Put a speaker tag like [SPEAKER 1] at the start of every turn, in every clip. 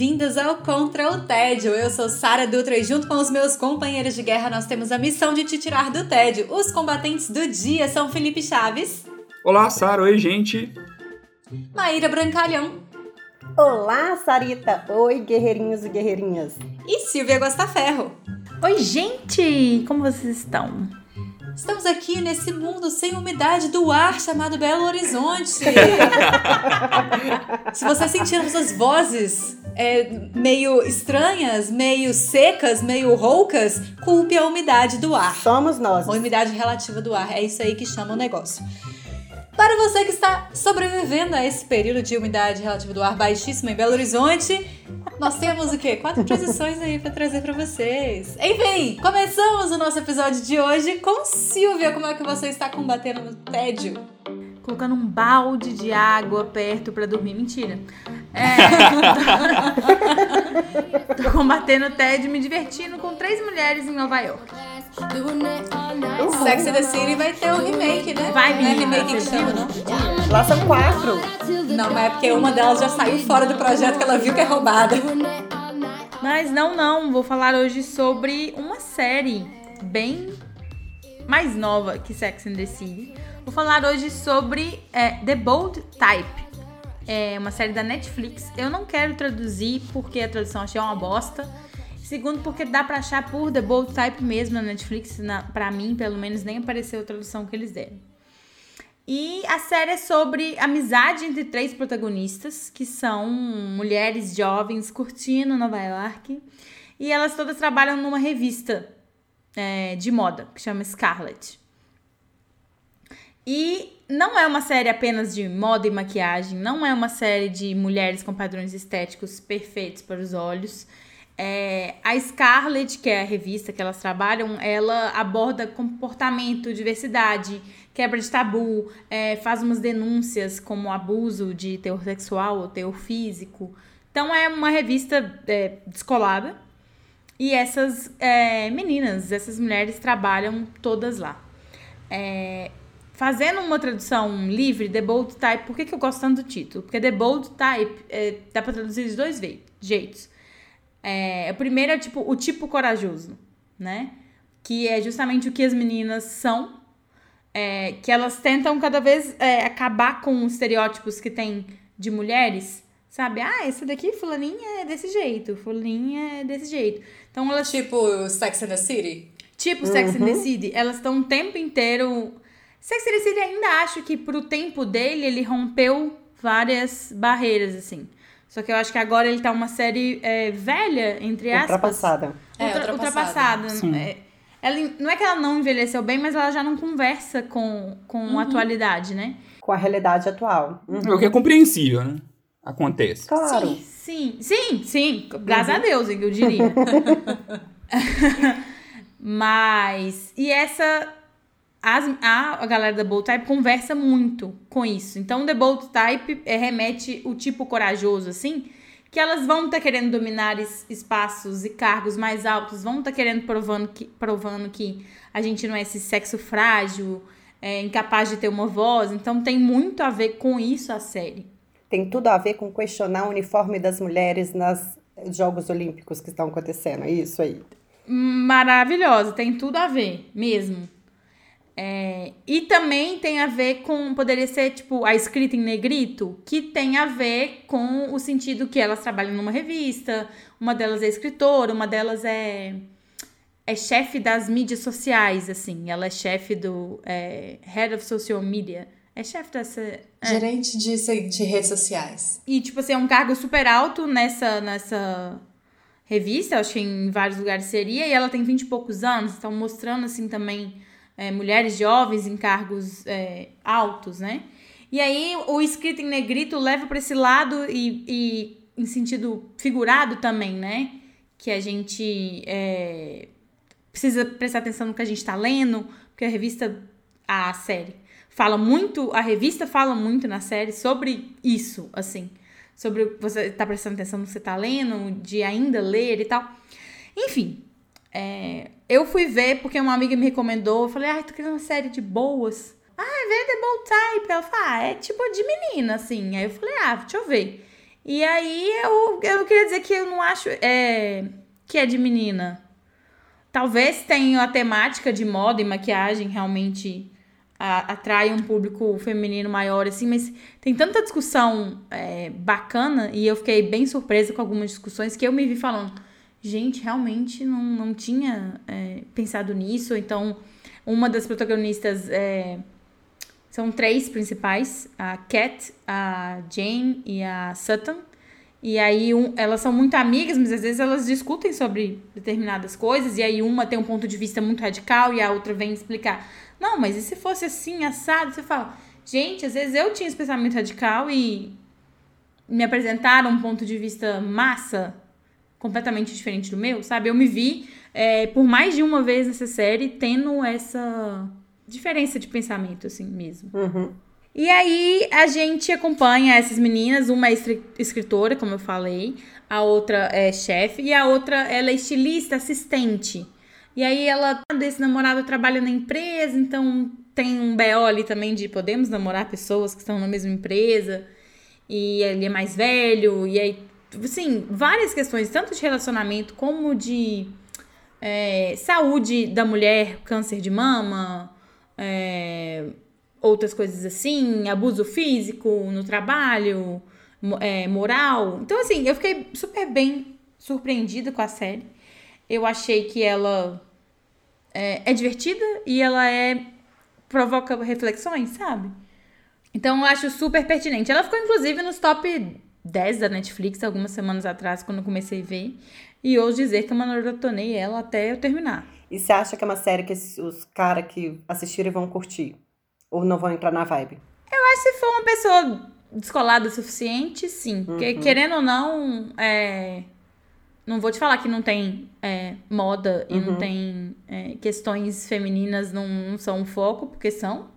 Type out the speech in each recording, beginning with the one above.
[SPEAKER 1] Bem-vindas ao Contra o Tédio. Eu sou Sara Dutra e junto com os meus companheiros de guerra nós temos a missão de te tirar do tédio. Os combatentes do dia são Felipe Chaves.
[SPEAKER 2] Olá, Sara. Oi, gente.
[SPEAKER 1] Maíra Brancalhão.
[SPEAKER 3] Olá, Sarita! Oi, guerreirinhos e guerreirinhas!
[SPEAKER 1] E Silvia Gostaferro.
[SPEAKER 4] Oi, gente! Como vocês estão?
[SPEAKER 1] Estamos aqui nesse mundo sem umidade do ar chamado Belo Horizonte. Se você sentir essas vozes é, meio estranhas, meio secas, meio roucas, culpe a umidade do ar.
[SPEAKER 3] Somos nós.
[SPEAKER 1] A umidade relativa do ar. É isso aí que chama o negócio. Para você que está sobrevivendo a esse período de umidade relativa do ar baixíssima em Belo Horizonte, nós temos o quê? Quatro transições aí para trazer para vocês. Enfim, começamos o nosso episódio de hoje com Silvia. Como é que você está combatendo o tédio?
[SPEAKER 4] Colocando um balde de água perto para dormir. Mentira. É, tô combatendo o tédio me divertindo com três mulheres em Nova York.
[SPEAKER 1] Uhum. Sex and the City vai ter o remake, né?
[SPEAKER 4] Vai,
[SPEAKER 1] Não é remake que chama, não?
[SPEAKER 3] Lá são quatro.
[SPEAKER 1] Não, mas é porque uma delas já saiu fora do projeto que ela viu que é roubada.
[SPEAKER 4] Mas não, não. Vou falar hoje sobre uma série bem mais nova que Sex and the City. Vou falar hoje sobre é, The Bold Type. É uma série da Netflix. Eu não quero traduzir porque a tradução achei uma bosta. Segundo, porque dá pra achar por The Bold Type mesmo na Netflix. Na, pra mim, pelo menos, nem apareceu a tradução que eles deram. E a série é sobre amizade entre três protagonistas, que são mulheres jovens curtindo Nova York. E elas todas trabalham numa revista é, de moda, que chama Scarlet. E não é uma série apenas de moda e maquiagem, não é uma série de mulheres com padrões estéticos perfeitos para os olhos. É, a Scarlet, que é a revista que elas trabalham, ela aborda comportamento, diversidade, quebra de tabu, é, faz umas denúncias como abuso de teor sexual ou teor físico. Então é uma revista é, descolada. E essas é, meninas, essas mulheres trabalham todas lá. É, fazendo uma tradução livre, The Bold Type, por que, que eu gosto tanto do título? Porque The Bold Type é, dá pra traduzir de dois jeitos. É, o primeiro é tipo o tipo corajoso, né? Que é justamente o que as meninas são. É, que elas tentam cada vez é, acabar com os estereótipos que tem de mulheres. Sabe? Ah, essa daqui, fulaninha é desse jeito, fulaninha é desse jeito. Então elas.
[SPEAKER 1] Tipo Sex and the City?
[SPEAKER 4] Tipo Sex and the City, elas estão o tempo inteiro. Sex and the City ainda acho que pro tempo dele ele rompeu várias barreiras, assim. Só que eu acho que agora ele tá uma série é, velha, entre aspas.
[SPEAKER 3] Ultrapassada.
[SPEAKER 1] É,
[SPEAKER 4] Ultra-
[SPEAKER 1] ultrapassada.
[SPEAKER 4] ultrapassada. É, ela, não é que ela não envelheceu bem, mas ela já não conversa com, com a atualidade, né?
[SPEAKER 3] Com a realidade atual. Uhum.
[SPEAKER 2] O que é compreensível, né? Acontece.
[SPEAKER 3] Claro.
[SPEAKER 4] Sim, sim, sim. Graças a Deus, eu diria. Mas. E essa. As, a, a galera da Bold Type conversa muito com isso. Então, The Bold Type é, remete o tipo corajoso, assim, que elas vão estar querendo dominar es- espaços e cargos mais altos, vão estar querendo provando que, provando que a gente não é esse sexo frágil, é incapaz de ter uma voz. Então, tem muito a ver com isso a série.
[SPEAKER 3] Tem tudo a ver com questionar o uniforme das mulheres nos Jogos Olímpicos que estão acontecendo. É isso aí.
[SPEAKER 4] maravilhosa, tem tudo a ver, mesmo. É, e também tem a ver com, poderia ser tipo a escrita em negrito, que tem a ver com o sentido que elas trabalham numa revista, uma delas é escritora, uma delas é, é chefe das mídias sociais, assim, ela é chefe do é, Head of Social Media, é chefe dessa... é.
[SPEAKER 1] Gerente de, de redes sociais.
[SPEAKER 4] E, tipo assim, é um cargo super alto nessa, nessa revista, acho que em vários lugares seria, e ela tem 20 e poucos anos, então mostrando, assim, também é, mulheres jovens em cargos é, altos, né? E aí o escrito em negrito leva para esse lado e, e em sentido figurado também, né? Que a gente é, precisa prestar atenção no que a gente tá lendo, porque a revista, a série, fala muito, a revista fala muito na série sobre isso, assim. Sobre você tá prestando atenção no que você tá lendo, de ainda ler e tal. Enfim, é, eu fui ver porque uma amiga me recomendou. Eu falei, ai, tô querendo uma série de boas. Ah, vê The Bold Type. Ela falou, ah, é tipo de menina, assim. Aí eu falei, ah, deixa eu ver. E aí eu, eu queria dizer que eu não acho é, que é de menina. Talvez tenha a temática de moda e maquiagem realmente a, atrai um público feminino maior, assim, mas tem tanta discussão é, bacana e eu fiquei bem surpresa com algumas discussões que eu me vi falando gente, realmente não, não tinha é, pensado nisso. Então, uma das protagonistas é, são três principais: a Cat, a Jane e a Sutton. E aí um, elas são muito amigas, mas às vezes elas discutem sobre determinadas coisas, e aí uma tem um ponto de vista muito radical e a outra vem explicar. Não, mas e se fosse assim, assado? Você fala, gente, às vezes eu tinha esse pensamento radical e me apresentaram um ponto de vista massa completamente diferente do meu, sabe? Eu me vi é, por mais de uma vez nessa série tendo essa diferença de pensamento, assim mesmo.
[SPEAKER 3] Uhum.
[SPEAKER 4] E aí a gente acompanha essas meninas, uma é escritora, como eu falei, a outra é chefe e a outra ela é estilista, assistente. E aí ela, desse namorado trabalha na empresa, então tem um BO ali também de podemos namorar pessoas que estão na mesma empresa. E ele é mais velho, e aí sim, várias questões, tanto de relacionamento como de é, saúde da mulher, câncer de mama, é, outras coisas assim, abuso físico no trabalho, é, moral. Então, assim, eu fiquei super bem surpreendida com a série. Eu achei que ela é, é divertida e ela é provoca reflexões, sabe? Então eu acho super pertinente. Ela ficou, inclusive, nos top 10 da Netflix algumas semanas atrás, quando comecei a ver. E hoje dizer que eu maratonei ela até eu terminar.
[SPEAKER 3] E você acha que é uma série que os caras que assistirem vão curtir? Ou não vão entrar na vibe?
[SPEAKER 4] Eu acho que se for uma pessoa descolada o suficiente, sim. Uhum. Porque, querendo ou não, é... não vou te falar que não tem é, moda e uhum. não tem é, questões femininas, não, não são um foco, porque são.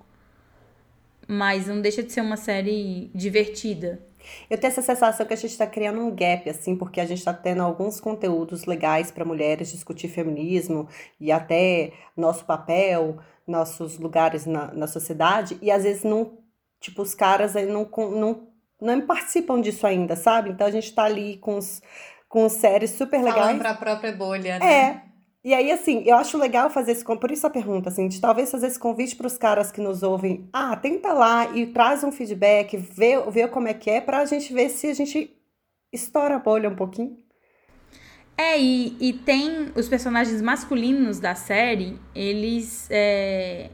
[SPEAKER 4] Mas não deixa de ser uma série divertida.
[SPEAKER 3] Eu tenho essa sensação que a gente está criando um gap, assim, porque a gente está tendo alguns conteúdos legais para mulheres discutir feminismo e até nosso papel, nossos lugares na, na sociedade, e às vezes não, tipo, os caras aí não, não, não participam disso ainda, sabe? Então a gente está ali com, os, com séries super legais. Falando
[SPEAKER 1] para a própria bolha, né?
[SPEAKER 3] É. E aí, assim, eu acho legal fazer esse... Por isso a pergunta, assim, de talvez fazer esse convite para os caras que nos ouvem. Ah, tenta lá e traz um feedback, vê, vê como é que é, para a gente ver se a gente estoura a bolha um pouquinho.
[SPEAKER 4] É, e, e tem os personagens masculinos da série, eles é,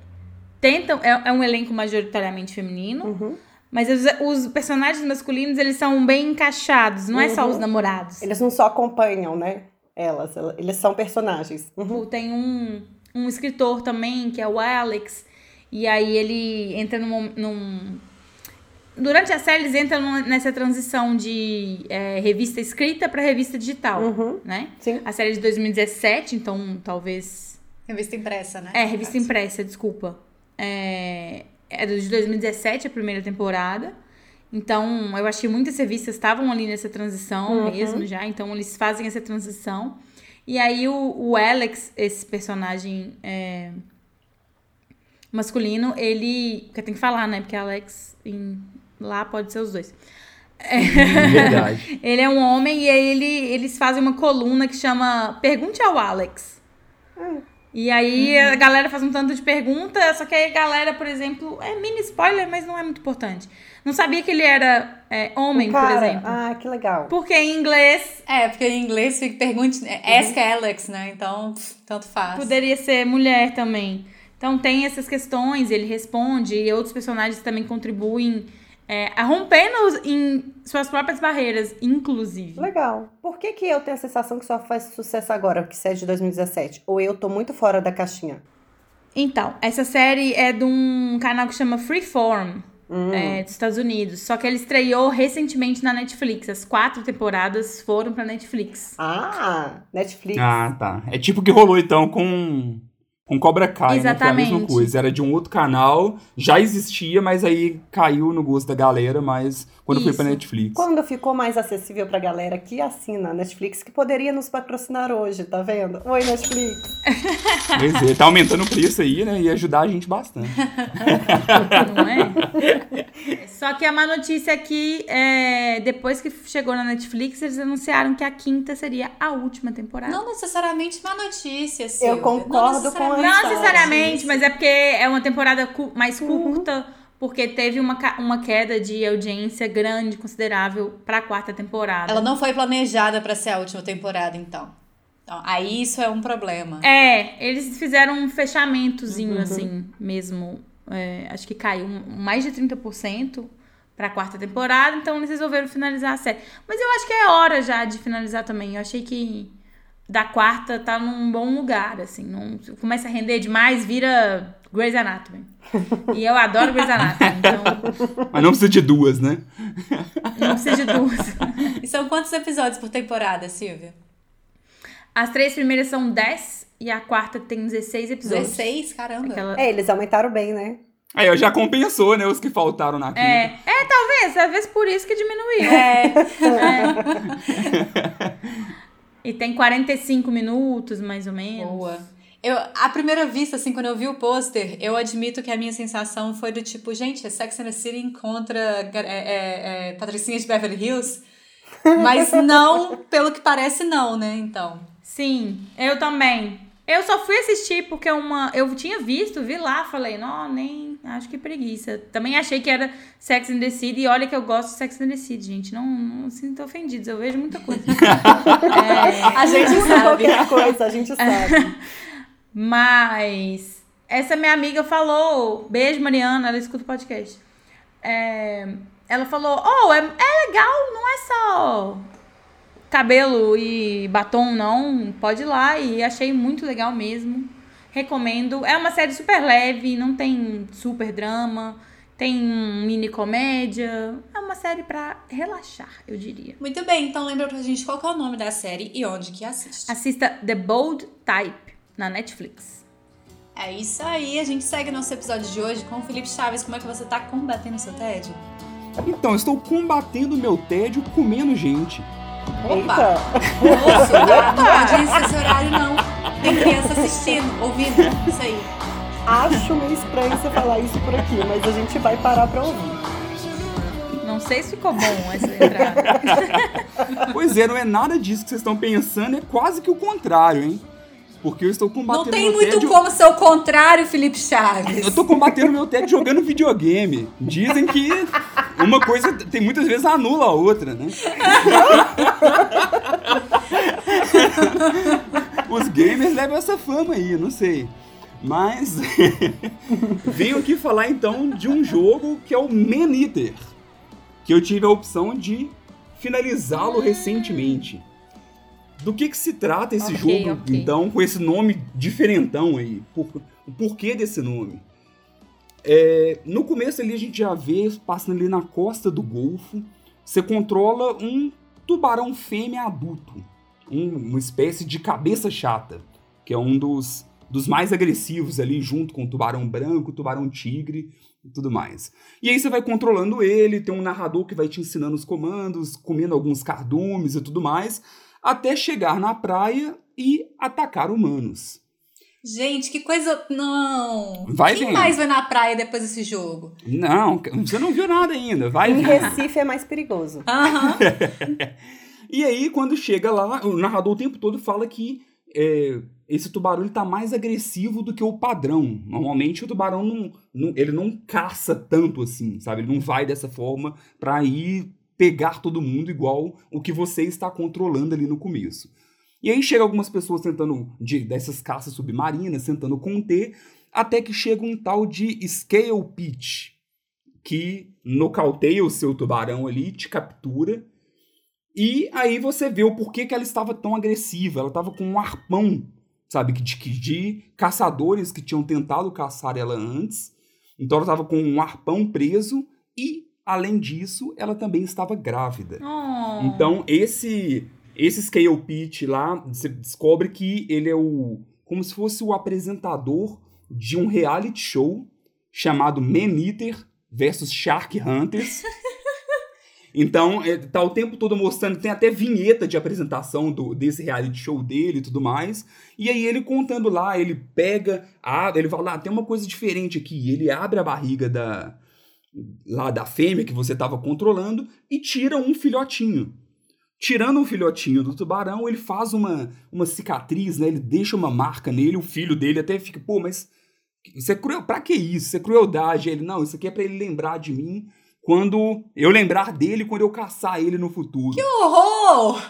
[SPEAKER 4] tentam... É, é, um elenco majoritariamente feminino,
[SPEAKER 3] uhum.
[SPEAKER 4] Mas os, os, personagens masculinos, eles são bem encaixados, não uhum. é só os uhum. namorados.
[SPEAKER 3] Eles não só acompanham, né? Elas, eles são personagens.
[SPEAKER 4] Uhum. Tem um, um escritor também, que é o Alex, e aí ele entra num. num... Durante a série, eles entram nessa transição de é, revista escrita para revista digital,
[SPEAKER 3] uhum.
[SPEAKER 4] né?
[SPEAKER 3] Sim.
[SPEAKER 4] A série é de 2017, então talvez...
[SPEAKER 1] Revista impressa, né?
[SPEAKER 4] É, revista impressa, desculpa. É, é de 2017, a primeira temporada. Então, eu acho que muitas revistas estavam ali nessa transição uhum. mesmo já, então eles fazem essa transição. E aí o, o Alex, esse personagem é, masculino, ele. Porque tem que falar, né? Porque Alex em, lá pode ser os dois.
[SPEAKER 5] É, verdade.
[SPEAKER 4] ele é um homem e aí ele, eles fazem uma coluna que chama Pergunte ao Alex.
[SPEAKER 3] Hum.
[SPEAKER 4] E aí uhum. a galera faz um tanto de pergunta, só que aí a galera, por exemplo, é mini spoiler, mas não é muito importante. Não sabia que ele era é, homem, por exemplo.
[SPEAKER 3] Ah, que legal.
[SPEAKER 4] Porque em inglês.
[SPEAKER 1] É, porque em inglês fica pergunte. É, ask uhum. Alex, né? Então, tanto faz.
[SPEAKER 4] Poderia ser mulher também. Então tem essas questões, ele responde, e outros personagens também contribuem é, a rompendo em suas próprias barreiras, inclusive.
[SPEAKER 3] Legal. Por que, que eu tenho a sensação que só faz sucesso agora, que é de 2017? Ou eu tô muito fora da caixinha?
[SPEAKER 4] Então, essa série é de um canal que chama Freeform.
[SPEAKER 3] Hum.
[SPEAKER 4] é, dos Estados Unidos. Só que ele estreou recentemente na Netflix. As quatro temporadas foram pra Netflix.
[SPEAKER 3] Ah, Netflix.
[SPEAKER 2] Ah, tá. É tipo o que rolou então com com Cobra Kai, né? Foi a mesma
[SPEAKER 4] Exatamente.
[SPEAKER 2] coisa. Era de um outro canal, já existia, mas aí caiu no gosto da galera, mas quando foi pra
[SPEAKER 4] Isso.
[SPEAKER 2] Netflix.
[SPEAKER 3] Quando ficou mais acessível pra galera que assina a Netflix, que poderia nos patrocinar hoje, tá vendo? Oi, Netflix.
[SPEAKER 2] Pois é, tá aumentando o preço aí, né? E ajudar a gente bastante.
[SPEAKER 4] Não é? Só que a má notícia é que é, depois que chegou na Netflix, eles anunciaram que a quinta seria a última temporada.
[SPEAKER 1] Não necessariamente má notícia, Silvia.
[SPEAKER 3] Eu concordo com a
[SPEAKER 4] Não necessariamente, mas é porque é uma temporada cu- mais
[SPEAKER 3] Uhum.
[SPEAKER 4] curta, porque teve uma, uma queda de audiência grande, considerável, pra quarta temporada.
[SPEAKER 1] Ela não foi planejada pra ser a última temporada, então. Então, aí isso é um problema.
[SPEAKER 4] É, eles fizeram um fechamentozinho,
[SPEAKER 3] Uhum.
[SPEAKER 4] assim, mesmo. É, acho que caiu mais de 30% pra quarta temporada, então eles resolveram finalizar a série. Mas eu acho que é hora já de finalizar também. Eu achei que da quarta tá num bom lugar, assim. Não, começa a render demais, vira Grey's Anatomy. E eu adoro Grey's Anatomy, então
[SPEAKER 2] Mas não precisa de duas, né?
[SPEAKER 4] não precisa de duas.
[SPEAKER 1] E são quantos episódios por temporada, Silvia?
[SPEAKER 4] As três primeiras são 10 e a quarta tem 16 episódios.
[SPEAKER 1] 16? Caramba.
[SPEAKER 4] Aquela-
[SPEAKER 3] É, eles aumentaram bem, né?
[SPEAKER 2] Aí, ó, já compensou, né? Os que faltaram na quinta.
[SPEAKER 4] É, é, talvez, talvez por isso que diminuiu.
[SPEAKER 1] É.
[SPEAKER 4] E tem 45 minutos, mais ou menos.
[SPEAKER 1] Boa. Eu, à primeira vista, assim, quando eu vi o pôster, eu admito que a minha sensação foi do tipo, gente, é Sex and the City encontra é, é, é, Patricinha de Beverly Hills. Mas não, pelo que parece, não, né? Então.
[SPEAKER 4] Sim, eu também. Eu só fui assistir porque uma. Eu tinha visto, vi lá, falei, não, nem. Acho que preguiça. Também achei que era Sex and the City. E olha que eu gosto de Sex and the City, gente. Não, não se sintam ofendidos, eu vejo muita coisa. É,
[SPEAKER 1] A gente sabe.
[SPEAKER 3] Qualquer coisa, a gente sabe.
[SPEAKER 4] Mas essa minha amiga falou, beijo Mariana, ela escuta o podcast. É, ela falou, oh, é, é legal, não é só cabelo e batom, não. Pode ir lá e achei muito legal mesmo. Recomendo. É uma série super leve, não tem super drama, tem mini comédia. É uma série pra relaxar, eu diria.
[SPEAKER 1] Muito bem, então lembra pra gente qual que é o nome da série e onde que assiste.
[SPEAKER 4] Assista The Bold Type na Netflix.
[SPEAKER 1] É isso aí, a gente segue nosso episódio de hoje com o Felipe Chaves. Como é que você tá combatendo o seu tédio?
[SPEAKER 2] Então, estou combatendo o meu tédio comendo gente.
[SPEAKER 1] Opa! Moço, não, pode ir nesse horário, não. Tem criança assistindo, ouvindo. Isso aí.
[SPEAKER 3] Acho meio estranho você falar isso por aqui, mas a gente vai parar pra ouvir.
[SPEAKER 4] Não sei se ficou bom essa entrada.
[SPEAKER 2] Pois é, não é nada disso que vocês estão pensando, é quase que o contrário, hein? Porque eu estou combatendo
[SPEAKER 1] Não tem muito
[SPEAKER 2] tédio...
[SPEAKER 1] como ser o contrário, Felipe Chaves.
[SPEAKER 2] Eu tô combatendo meu tédio jogando videogame. Dizem que uma coisa tem muitas vezes anula a outra, né? Os gamers levam essa fama aí, não sei. Mas venho aqui falar então de um jogo que é o Man Eater, que eu tive a opção de finalizá-lo recentemente. Do que que se trata esse
[SPEAKER 4] Ok,
[SPEAKER 2] jogo,
[SPEAKER 4] ok.
[SPEAKER 2] então, com esse nome diferentão aí? Por, o porquê desse nome? É, no começo ali a gente já vê, passando ali na costa do Golfo, você controla um tubarão fêmea adulto, um- uma espécie de cabeça chata, que é um dos, dos mais agressivos ali, junto com o tubarão branco, o tubarão tigre e tudo mais. E aí você vai controlando ele, tem um narrador que vai te ensinando os comandos, comendo alguns cardumes e tudo mais, até chegar na praia e atacar humanos.
[SPEAKER 1] Gente, que coisa. Não.
[SPEAKER 2] Vai
[SPEAKER 1] Quem
[SPEAKER 2] vendo.
[SPEAKER 1] mais vai na praia depois desse jogo?
[SPEAKER 2] Não, você não viu nada ainda, vai
[SPEAKER 3] Em. Recife é mais perigoso.
[SPEAKER 1] Aham.
[SPEAKER 2] E aí, quando chega lá, o narrador o tempo todo fala que é, esse tubarão ele tá mais agressivo do que o padrão. Normalmente o tubarão não, não- ele não caça tanto assim, sabe? Ele não vai dessa forma pra ir pegar todo mundo igual o que você está controlando ali no começo. E aí chega algumas pessoas tentando, de, dessas caças submarinas, tentando conter, até que chega um tal de Scale Pitch, que nocauteia o seu tubarão ali, te captura, e aí você vê o porquê que ela estava tão agressiva. Ela estava com um arpão, sabe, de, de, caçadores que tinham tentado caçar ela antes. Então ela estava com um arpão preso e, além disso, ela também estava grávida.
[SPEAKER 4] Oh.
[SPEAKER 2] Então, esse esse Scale Pitch lá, você descobre que ele é o como se fosse o apresentador de um reality show chamado Man Eater versus Shark Hunters. Então, é, tá o tempo todo mostrando, tem até vinheta de apresentação do, desse reality show dele e tudo mais. E aí ele contando lá, ele pega, abre, ele fala, lá, tem uma coisa diferente aqui. Ele abre a barriga da lá da fêmea que você estava controlando e tira um filhotinho. Tirando um filhotinho do tubarão, ele faz uma, uma cicatriz, né? Ele deixa uma marca nele, o filho dele até fica, pô, mas isso é cruel, pra que isso? Isso é crueldade. Ele, não, isso aqui é para ele lembrar de mim quando eu lembrar dele quando eu caçar ele no futuro.
[SPEAKER 1] Que horror!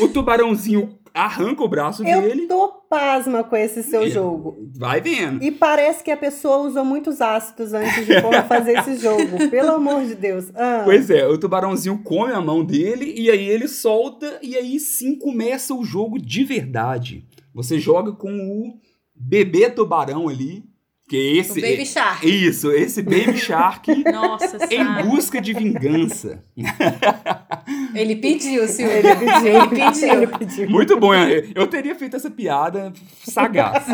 [SPEAKER 2] O tubarãozinho arranca o braço
[SPEAKER 3] Eu
[SPEAKER 2] dele.
[SPEAKER 3] tô pasma com esse seu jogo.
[SPEAKER 2] Vai vendo.
[SPEAKER 3] E parece que a pessoa usou muitos ácidos antes de fazer esse jogo. Pelo amor de Deus. Ah,
[SPEAKER 2] Pois é, o tubarãozinho come a mão dele e aí ele solta e aí sim começa o jogo de verdade. Você joga com o bebê tubarão ali, que é
[SPEAKER 1] O
[SPEAKER 2] esse
[SPEAKER 1] Baby Shark.
[SPEAKER 2] Isso, esse Baby Shark
[SPEAKER 4] Nossa,
[SPEAKER 2] em
[SPEAKER 4] sabe?
[SPEAKER 2] busca de vingança.
[SPEAKER 1] Ele pediu, Silvio.
[SPEAKER 3] ele pediu.
[SPEAKER 1] Ele pediu.
[SPEAKER 3] Ele pediu.
[SPEAKER 2] Muito bom, eu eu teria feito essa piada sagaz.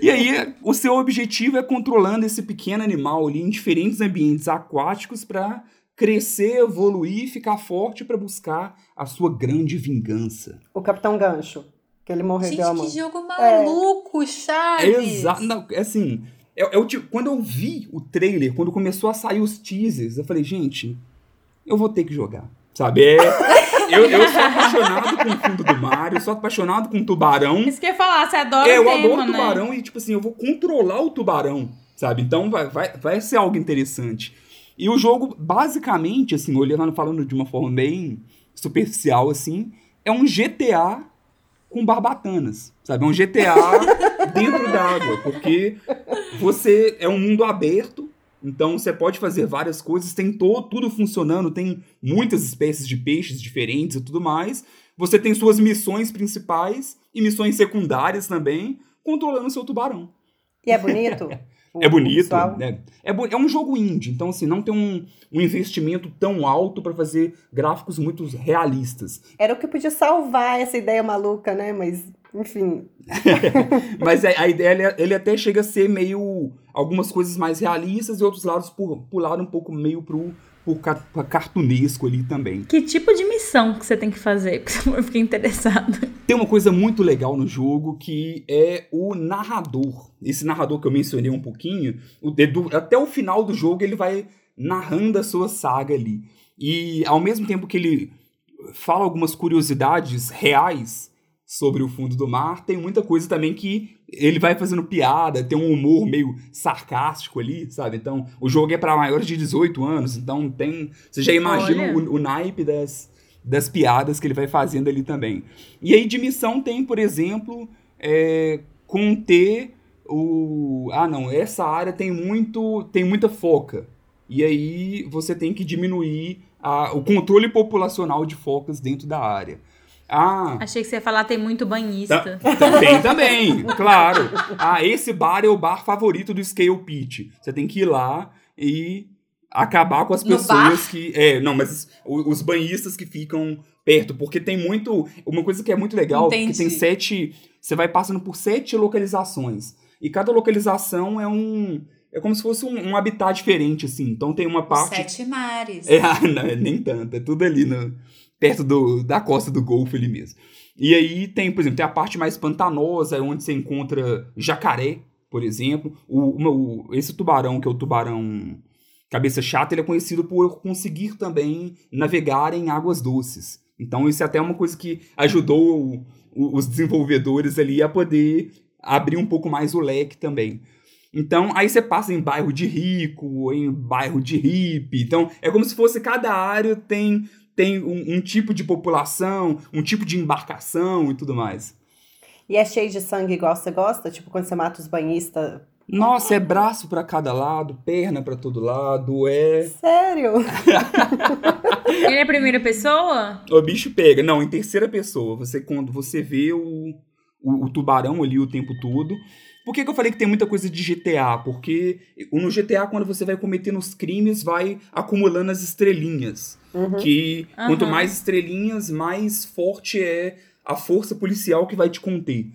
[SPEAKER 2] E aí, o seu objetivo é controlando esse pequeno animal ali em diferentes ambientes aquáticos para crescer, evoluir, ficar forte para buscar a sua grande vingança.
[SPEAKER 3] O Capitão Gancho. Que ele morreu
[SPEAKER 1] Gente,
[SPEAKER 3] de amor.
[SPEAKER 1] que jogo maluco, Chaves.
[SPEAKER 2] Exato, não, é assim, é, é o tipo, quando eu vi o trailer, quando começou a sair os teasers, eu falei, gente, eu vou ter que jogar, sabe? É, eu, eu sou apaixonado com o fundo do mar, eu sou apaixonado com tubarão.
[SPEAKER 4] Isso que eu ia falar, você adora
[SPEAKER 2] É,
[SPEAKER 4] o
[SPEAKER 2] eu
[SPEAKER 4] tema,
[SPEAKER 2] adoro
[SPEAKER 4] né?
[SPEAKER 2] tubarão e, tipo assim, eu vou controlar o tubarão, sabe? Então vai, vai, vai ser algo interessante. E o jogo, basicamente, assim, olhando, falando de uma forma bem superficial, assim, é um GTA com barbatanas, sabe? É um GTA dentro d'água, porque você é um mundo aberto, então você pode fazer várias coisas, tem to, tudo funcionando, tem muitas espécies de peixes diferentes e tudo mais. Você tem suas missões principais e missões secundárias também, controlando o seu tubarão.
[SPEAKER 3] E é bonito? O-
[SPEAKER 2] É bonito, né? É, é um jogo indie, então assim, não tem um, um investimento tão alto para fazer gráficos muito realistas.
[SPEAKER 3] Era o que podia salvar essa ideia maluca, né? Mas, enfim.
[SPEAKER 2] Mas a, a ideia, ele, ele até chega a ser meio. algumas coisas mais realistas e outros lados pu- pularam um pouco meio pro, pra cartunesco ali também.
[SPEAKER 4] Que tipo de missão que você tem que fazer? Porque eu fiquei interessada.
[SPEAKER 2] Tem uma coisa muito legal no jogo que é o narrador. Esse narrador que eu mencionei um pouquinho, o, até o final do jogo ele vai narrando a sua saga ali. E ao mesmo tempo que ele fala algumas curiosidades reais sobre o fundo do mar, tem muita coisa também que ele vai fazendo piada, tem um humor meio sarcástico ali, sabe? Então, o jogo é para maiores de 18 anos, então tem. Você já imagina o, o naipe das, das piadas que ele vai fazendo ali também. E aí de missão tem, por exemplo, é, conter o. Ah, não, essa área tem muito. tem muita foca. E aí você tem que diminuir a- o controle populacional de focas dentro da área. Ah,
[SPEAKER 4] Achei que você ia falar tem muito banhista.
[SPEAKER 2] Tá- Também, também, claro. Ah, esse bar é o bar favorito do Scale Pitch. Você tem que ir lá e acabar com as pessoas que. É, não, mas os banhistas que ficam perto, porque tem muito. Uma coisa que é muito legal, que tem sete. Você vai passando por sete localizações. E cada localização é um. É como se fosse um, um habitat diferente, assim. Então tem uma parte.
[SPEAKER 1] Sete mares.
[SPEAKER 2] É, não, é nem tanto, é tudo ali no, perto do, da costa do Golfo ali mesmo. E aí tem, por exemplo, tem a parte mais pantanosa, é onde você encontra jacaré, por exemplo. O, o- esse tubarão, que é o tubarão cabeça chata, ele é conhecido por conseguir também navegar em águas doces. Então isso é até uma coisa que ajudou o- os desenvolvedores ali a poder abrir um pouco mais o leque também. Então, aí você passa em bairro de rico, em bairro de hippie. Então, é como se fosse cada área tem, tem um, um tipo de população, um tipo de embarcação e tudo mais.
[SPEAKER 3] E é cheio de sangue igual você gosta? Tipo, quando você mata os banhistas.
[SPEAKER 2] Nossa, é braço pra cada lado, perna pra todo lado, é.
[SPEAKER 3] Sério?
[SPEAKER 4] Ele é a primeira pessoa?
[SPEAKER 2] O bicho pega. Não, em terceira pessoa. Você quando você vê o, o, o tubarão ali o tempo todo. Por que, que eu falei que tem muita coisa de GTA? Porque no GTA, quando você vai cometendo os crimes, vai acumulando as estrelinhas.
[SPEAKER 3] Uhum.
[SPEAKER 2] Que quanto
[SPEAKER 4] Aham.
[SPEAKER 2] mais estrelinhas, mais forte é a força policial que vai te conter.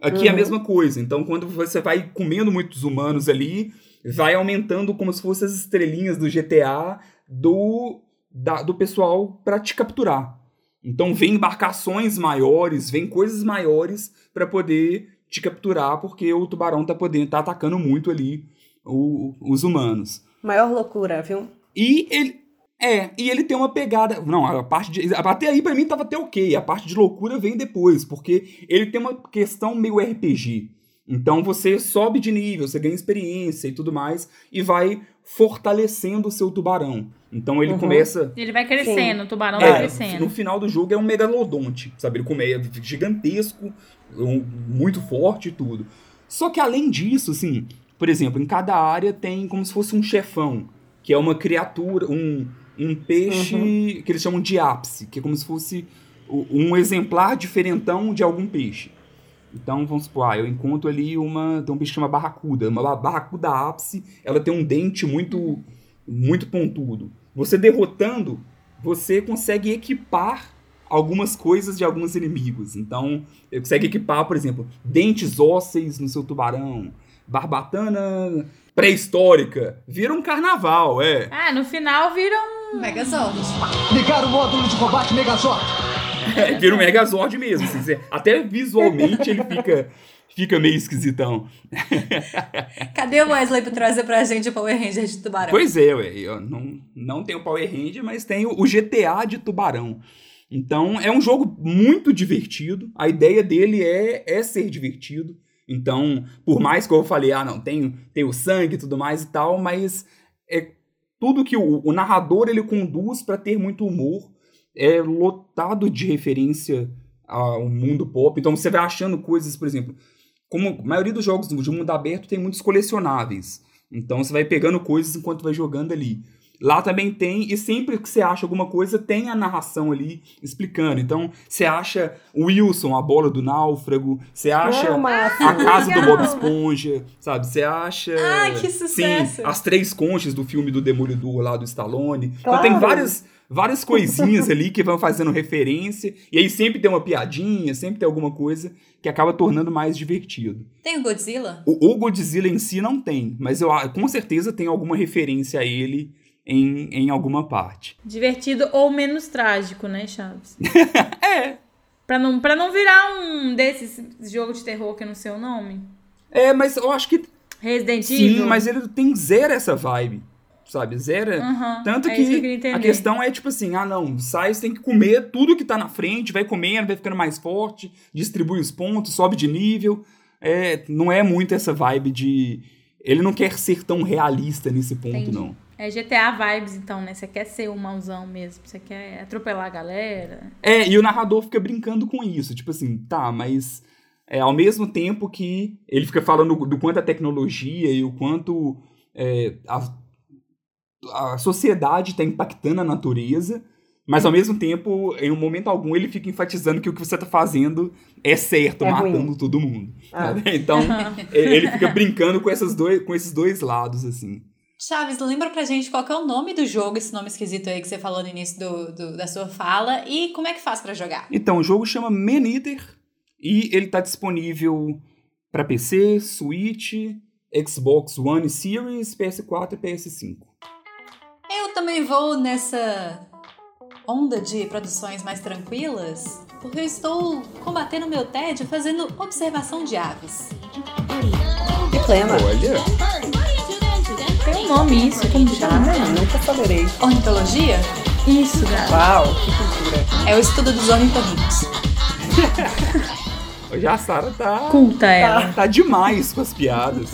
[SPEAKER 2] Aqui é a
[SPEAKER 3] Uhum.
[SPEAKER 2] mesma coisa. Então, quando você vai comendo muitos humanos ali, vai aumentando como se fossem as estrelinhas do GTA do, da- do pessoal para te capturar. Então, vem embarcações maiores, vem coisas maiores para poder te capturar, porque o tubarão tá podendo tá atacando muito ali o- os humanos.
[SPEAKER 3] Maior loucura, viu?
[SPEAKER 2] E ele. É, e ele tem uma pegada. Não, a parte de. Até aí pra mim tava até ok. A parte de loucura vem depois, porque ele tem uma questão meio RPG. Então você sobe de nível, você ganha experiência e tudo mais, e vai fortalecendo o seu tubarão. Então ele
[SPEAKER 3] Uhum.
[SPEAKER 2] começa.
[SPEAKER 4] Ele vai crescendo, o tubarão
[SPEAKER 2] É,
[SPEAKER 4] vai crescendo.
[SPEAKER 2] no final do jogo é um megalodonte, sabe? Ele come, é gigantesco, um- muito forte e tudo. Só que além disso, assim, por exemplo, em cada área tem como se fosse um chefão, que é uma criatura, um, um peixe que eles chamam de ápice, que é como se fosse um exemplar diferentão de algum peixe. Então, vamos supor, ah, eu encontro ali uma. Tem um peixe que chama barracuda. Uma ba- barracuda ápice, ela tem um dente muito, muito pontudo. Você derrotando, você consegue equipar algumas coisas de alguns inimigos. Então, você consegue equipar, por exemplo, dentes ósseis no seu tubarão, barbatana pré-histórica. Vira um carnaval, é.
[SPEAKER 4] Ah, no final vira um.
[SPEAKER 1] Megazord.
[SPEAKER 6] Ligar o módulo de combate Megazord.
[SPEAKER 2] É, vira um Megazord mesmo. assim, você- até visualmente ele fica, fica meio esquisitão.
[SPEAKER 1] Cadê o Wesley pra trazer pra gente o Power Ranger de tubarão?
[SPEAKER 2] Pois é, ué, eu não, não tenho Power Ranger, mas tenho o GTA de Tubarão. Então, é um jogo muito divertido. A ideia dele é, é ser divertido. Então, por mais que eu falei, ah, não, tem, tem o sangue e tudo mais e tal, mas é tudo que o, o narrador ele conduz para ter muito humor. É lotado de referência ao mundo pop. Então, você vai achando coisas, por exemplo, como a maioria dos jogos de mundo aberto tem muitos colecionáveis. Então você vai pegando coisas enquanto vai jogando ali. Lá também tem, e sempre que você acha alguma coisa, tem a narração ali explicando. Então, você acha o Wilson, a bola do náufrago, você acha
[SPEAKER 3] Não,
[SPEAKER 2] a casa do
[SPEAKER 4] legal.
[SPEAKER 2] Bob Esponja, sabe? Você acha.
[SPEAKER 1] Ai, que sucesso!
[SPEAKER 2] Sim, as três conchas do filme do Demolidor lá do Stallone. Então
[SPEAKER 3] Claro.
[SPEAKER 2] tem várias, várias coisinhas ali que vão fazendo referência. E aí sempre tem uma piadinha, sempre tem alguma coisa que acaba tornando mais divertido.
[SPEAKER 1] Tem o Godzilla?
[SPEAKER 2] O, o Godzilla em si não tem, mas eu com certeza tem alguma referência a ele em, em alguma parte.
[SPEAKER 4] Divertido ou menos trágico, né, Chaves?
[SPEAKER 2] É.
[SPEAKER 4] Pra não, pra não virar um desses jogos de terror que eu não sei o nome.
[SPEAKER 2] É, mas eu acho que
[SPEAKER 4] Resident
[SPEAKER 2] sim,
[SPEAKER 4] Evil.
[SPEAKER 2] mas ele tem zero essa vibe, sabe? Zero.
[SPEAKER 4] Aham,
[SPEAKER 2] Tanto
[SPEAKER 4] é que
[SPEAKER 2] que, a questão é tipo assim, ah não, sai, você tem que comer tudo que tá na frente, vai comendo, vai ficando mais forte, distribui os pontos, sobe de nível. É, não é muito essa vibe de... Ele não quer ser tão realista nesse ponto,
[SPEAKER 4] Entendi.
[SPEAKER 2] não.
[SPEAKER 4] É GTA vibes, então, né? Você quer ser o mauzão mesmo. Você quer atropelar a galera.
[SPEAKER 2] É, e o narrador fica brincando com isso. Tipo assim, tá, mas é, ao mesmo tempo que ele fica falando do quanto a tecnologia e o quanto é, a, a sociedade está impactando a natureza, mas ao mesmo tempo, em um momento algum, ele fica enfatizando que o que você tá fazendo é certo,
[SPEAKER 3] É
[SPEAKER 2] matando
[SPEAKER 3] ruim.
[SPEAKER 2] todo mundo.
[SPEAKER 3] Ah.
[SPEAKER 2] sabe? Então, ele fica brincando com, essas dois, com esses dois lados, assim.
[SPEAKER 1] Chaves, lembra pra gente qual que é o nome do jogo, esse nome esquisito aí que você falou no início do, do- da sua fala, e como é que faz pra jogar?
[SPEAKER 2] Então, o jogo chama Man Eater e ele tá disponível para PC, Switch, Xbox One Series, PS4 e PS5.
[SPEAKER 1] Eu também vou nessa onda de produções mais tranquilas, porque eu estou combatendo meu tédio fazendo observação de aves.
[SPEAKER 3] Que plena.
[SPEAKER 2] Olha,
[SPEAKER 4] Tem um nome isso, como chama?
[SPEAKER 3] Ah, nunca saberei.
[SPEAKER 1] Ornitologia
[SPEAKER 4] Isso, gato.
[SPEAKER 3] Uau, que cultura.
[SPEAKER 1] é o estudo dos ornitorrincos.
[SPEAKER 2] hoje a Sarah tá,
[SPEAKER 4] Culta ela.
[SPEAKER 2] tá demais com as piadas.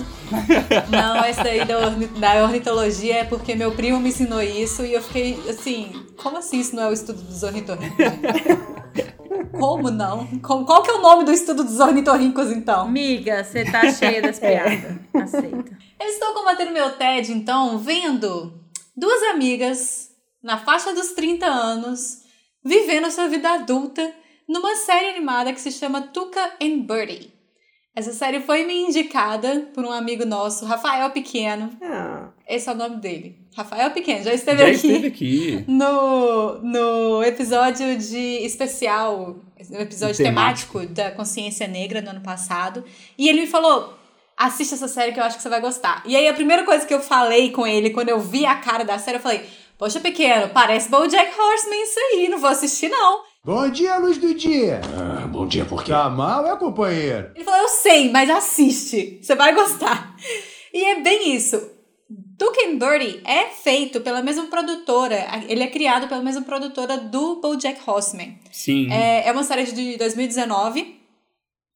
[SPEAKER 1] Não, essa daí da, da ornitologia é porque meu primo me ensinou isso e eu fiquei assim, como assim isso não é o estudo dos ornitorrincos? Como não? Como- qual que é o nome do estudo dos ornitorrincos então?
[SPEAKER 4] Amiga, você tá cheia das piadas. Aceita.
[SPEAKER 1] Eu estou combatendo meu TED, então, vendo duas amigas na faixa dos 30 anos, vivendo sua vida adulta numa série animada que se chama Tuca and Birdie. Essa série foi me indicada por um amigo nosso, Rafael Pequeno.
[SPEAKER 3] Ah,
[SPEAKER 1] Esse é o nome dele. Rafael Pequeno, já esteve
[SPEAKER 2] Já
[SPEAKER 1] aqui
[SPEAKER 2] esteve aqui.
[SPEAKER 1] no, no episódio de especial, no episódio
[SPEAKER 2] Temático.
[SPEAKER 1] temático da consciência negra no ano passado. E ele me falou: assista essa série que eu acho que você vai gostar. E aí a primeira coisa que eu falei com ele quando eu vi a cara da série, eu falei: Poxa, pequeno, parece Bojack Horseman isso aí, não vou assistir não.
[SPEAKER 6] Bom dia, luz do dia.
[SPEAKER 7] Ah, bom dia, por quê?
[SPEAKER 6] Tá mal, é, companheiro?
[SPEAKER 1] Ele falou: Eu sei, mas assiste, você vai gostar. E é bem isso. Duke and Birdie é feito pela mesma produtora, ele é criado pela mesma produtora do BoJack Horseman.
[SPEAKER 2] Sim.
[SPEAKER 1] É, é uma série de 2019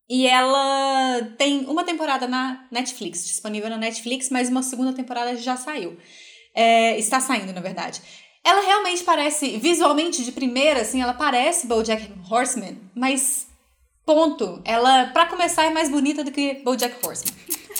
[SPEAKER 1] e ela tem uma temporada na Netflix, disponível na Netflix, mas uma segunda temporada já saiu. É, está saindo, na verdade. Ela realmente parece, visualmente de primeira, assim, ela parece BoJack Horseman, mas ponto. Ela, pra começar, é mais bonita do que BoJack Horseman.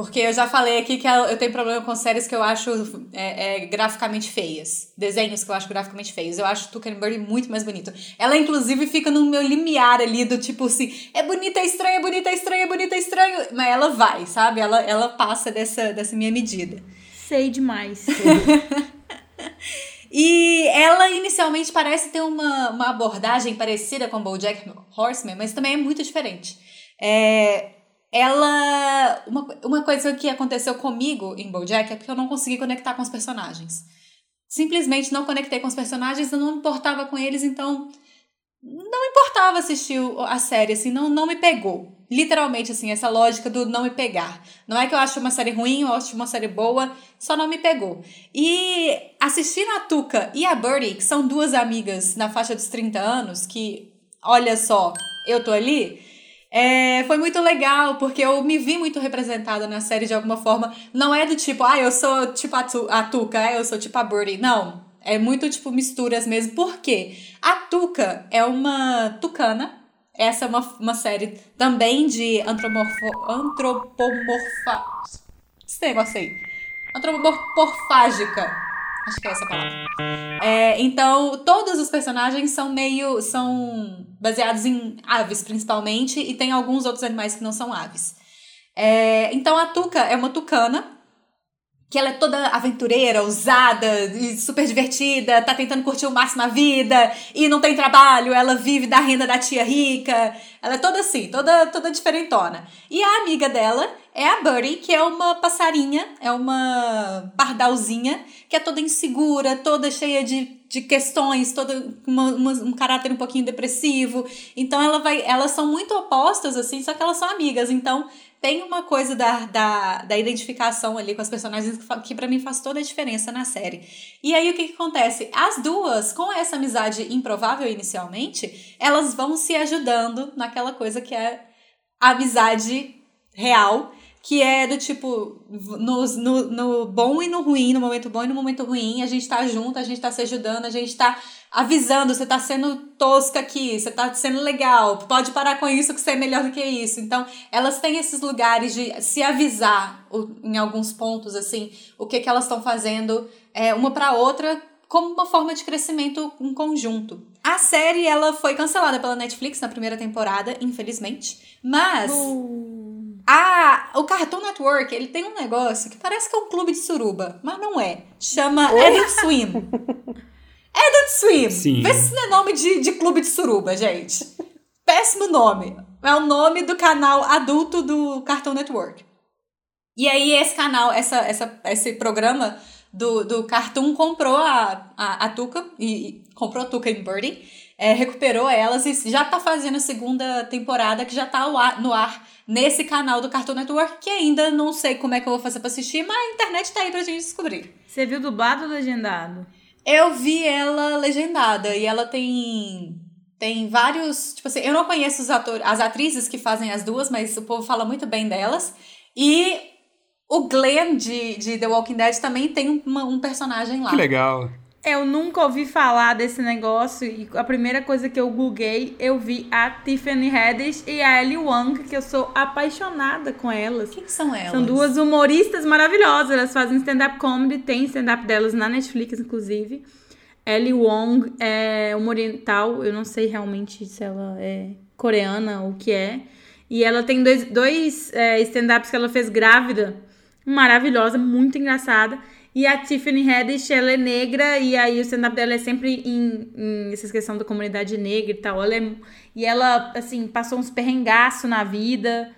[SPEAKER 1] Porque eu já falei aqui que eu tenho problema com séries que eu acho é, é, graficamente feias. Desenhos que eu acho graficamente feios. Eu acho Birdie muito mais bonito. Ela, inclusive, fica no meu limiar ali do tipo assim, é bonita, é estranha, é bonita, é estranha, é bonita, é estranho. Mas ela vai, sabe? Ela, ela passa dessa, dessa minha medida.
[SPEAKER 4] Sei demais.
[SPEAKER 1] E ela inicialmente parece ter uma, uma abordagem parecida com BoJack Horseman, mas também é muito diferente. É, ela uma, uma coisa que aconteceu comigo em BoJack é que eu não consegui conectar com os personagens. Simplesmente não conectei com os personagens, eu não importava com eles, então não importava assistir a série, assim, não, não me pegou. Literalmente, assim, essa lógica do não me pegar. Não é que eu acho uma série ruim, eu acho uma série boa, só não me pegou. E assistindo a Tuca e a Birdie, que são duas amigas na faixa dos 30 anos, que, olha só, eu tô ali, é, foi muito legal, porque eu me vi muito representada na série de alguma forma. Não é do tipo, ah, eu sou tipo a, tu, a Tuca, ah, eu sou tipo a Birdie. Não. É muito tipo misturas mesmo. Por quê? A Tuca é uma tucana. Essa é uma, uma série também de antropomorfo, antropomorfa. Esse negócio aí. Antropomorfágica. Acho que é essa a palavra. É, então, todos os personagens são meio. são baseados em aves, principalmente, e tem alguns outros animais que não são aves. É, então, a Tuca é uma tucana, que ela é toda aventureira, ousada e super divertida, tá tentando curtir o máximo a vida e não tem trabalho, ela vive da renda da tia rica. Ela é toda assim, toda, toda diferentona. E a amiga dela é a Birdie, que é uma passarinha, é uma pardalzinha, que é toda insegura, toda cheia de, de questões, toda uma- uma- um caráter um pouquinho depressivo. Então ela vai, elas são muito opostas, assim, só que elas são amigas. Então tem uma coisa da, da, da identificação ali com as personagens que, que para mim faz toda a diferença na série. E aí o que, que acontece? As duas, com essa amizade improvável inicialmente, elas vão se ajudando naquela coisa que é a amizade real, que é do tipo, no, no, no bom e no ruim, no momento bom e no momento ruim, a gente tá junto, a gente tá se ajudando, a gente tá avisando, você tá sendo tosca aqui, você tá sendo legal, pode parar com isso que você é melhor do que isso. Então, elas têm esses lugares de se avisar em alguns pontos, assim, o que que elas estão fazendo é, uma pra outra como uma forma de crescimento em conjunto. A série, ela foi cancelada pela Netflix na primeira temporada, infelizmente, mas... Ah, o Cartoon Network, ele tem um negócio que parece que é um clube de suruba, mas não é. Chama Adult Swim. Adult Swim.
[SPEAKER 2] Sim.
[SPEAKER 1] Vê se isso não é nome de, de clube de suruba, gente. Péssimo nome. É o nome do canal adulto do Cartoon Network. E aí esse canal, essa, essa, esse programa do, do Cartoon comprou a, a, a Tuca, e, e comprou a Tuca e Birdie, é, recuperou elas e já tá fazendo a segunda temporada que já tá ao ar- no ar nesse canal do Cartoon Network, que ainda não sei como é que eu vou fazer pra assistir, mas a internet tá aí pra gente descobrir.
[SPEAKER 4] Você viu dublado ou legendado?
[SPEAKER 1] Eu vi ela legendada e ela tem tem vários, tipo assim, eu não conheço os atores, as atrizes que fazem as duas, mas o povo fala muito bem delas. E o Glenn de, de The Walking Dead também tem uma- um personagem lá.
[SPEAKER 2] Que legal.
[SPEAKER 4] Eu nunca ouvi falar desse negócio e a primeira coisa que eu googlei, eu vi a Tiffany Haddish e a Ellie Wang, que eu sou apaixonada com elas.
[SPEAKER 1] Quem que são elas?
[SPEAKER 4] São duas humoristas maravilhosas. Elas fazem stand-up comedy, tem stand-up delas na Netflix, inclusive. Ellie Wong é uma oriental, eu não sei realmente se ela é coreana ou o que é. E ela tem dois, dois é, stand-ups que ela fez grávida, maravilhosa, muito engraçada. E a Tiffany Haddish, ela é negra, e aí o stand-up dela é sempre em, em essa questão da comunidade negra e tal. Ela é, e ela, assim, passou uns perrengaços na vida.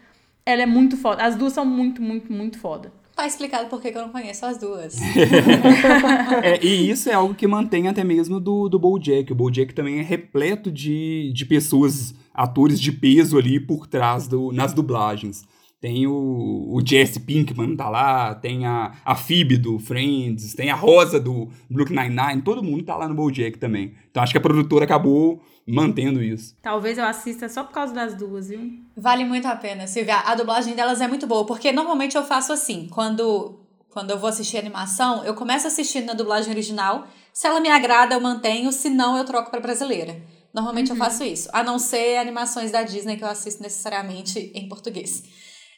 [SPEAKER 4] Ela é muito foda. As duas são muito, muito, muito foda.
[SPEAKER 1] Tá explicado por que eu não conheço as duas.
[SPEAKER 2] é, e isso é algo que mantém até mesmo do, do BoJack. O BoJack também é repleto de, de pessoas, atores de peso ali por trás do, nas dublagens. Tem o, o Jesse Pinkman tá lá, tem a, a Phoebe do Friends, tem a Rosa do Brooklyn Nine-Nine, todo mundo tá lá no BoJack também. Então acho que a produtora acabou mantendo isso.
[SPEAKER 4] Talvez eu assista só por causa das duas, viu?
[SPEAKER 1] Vale muito a pena, Silvia. A dublagem delas é muito boa, porque normalmente eu faço assim, quando, quando eu vou assistir animação, eu começo assistindo na dublagem original, se ela me agrada eu mantenho, se não eu troco para brasileira. Normalmente uhum. eu faço isso, a não ser animações da Disney que eu assisto necessariamente em português.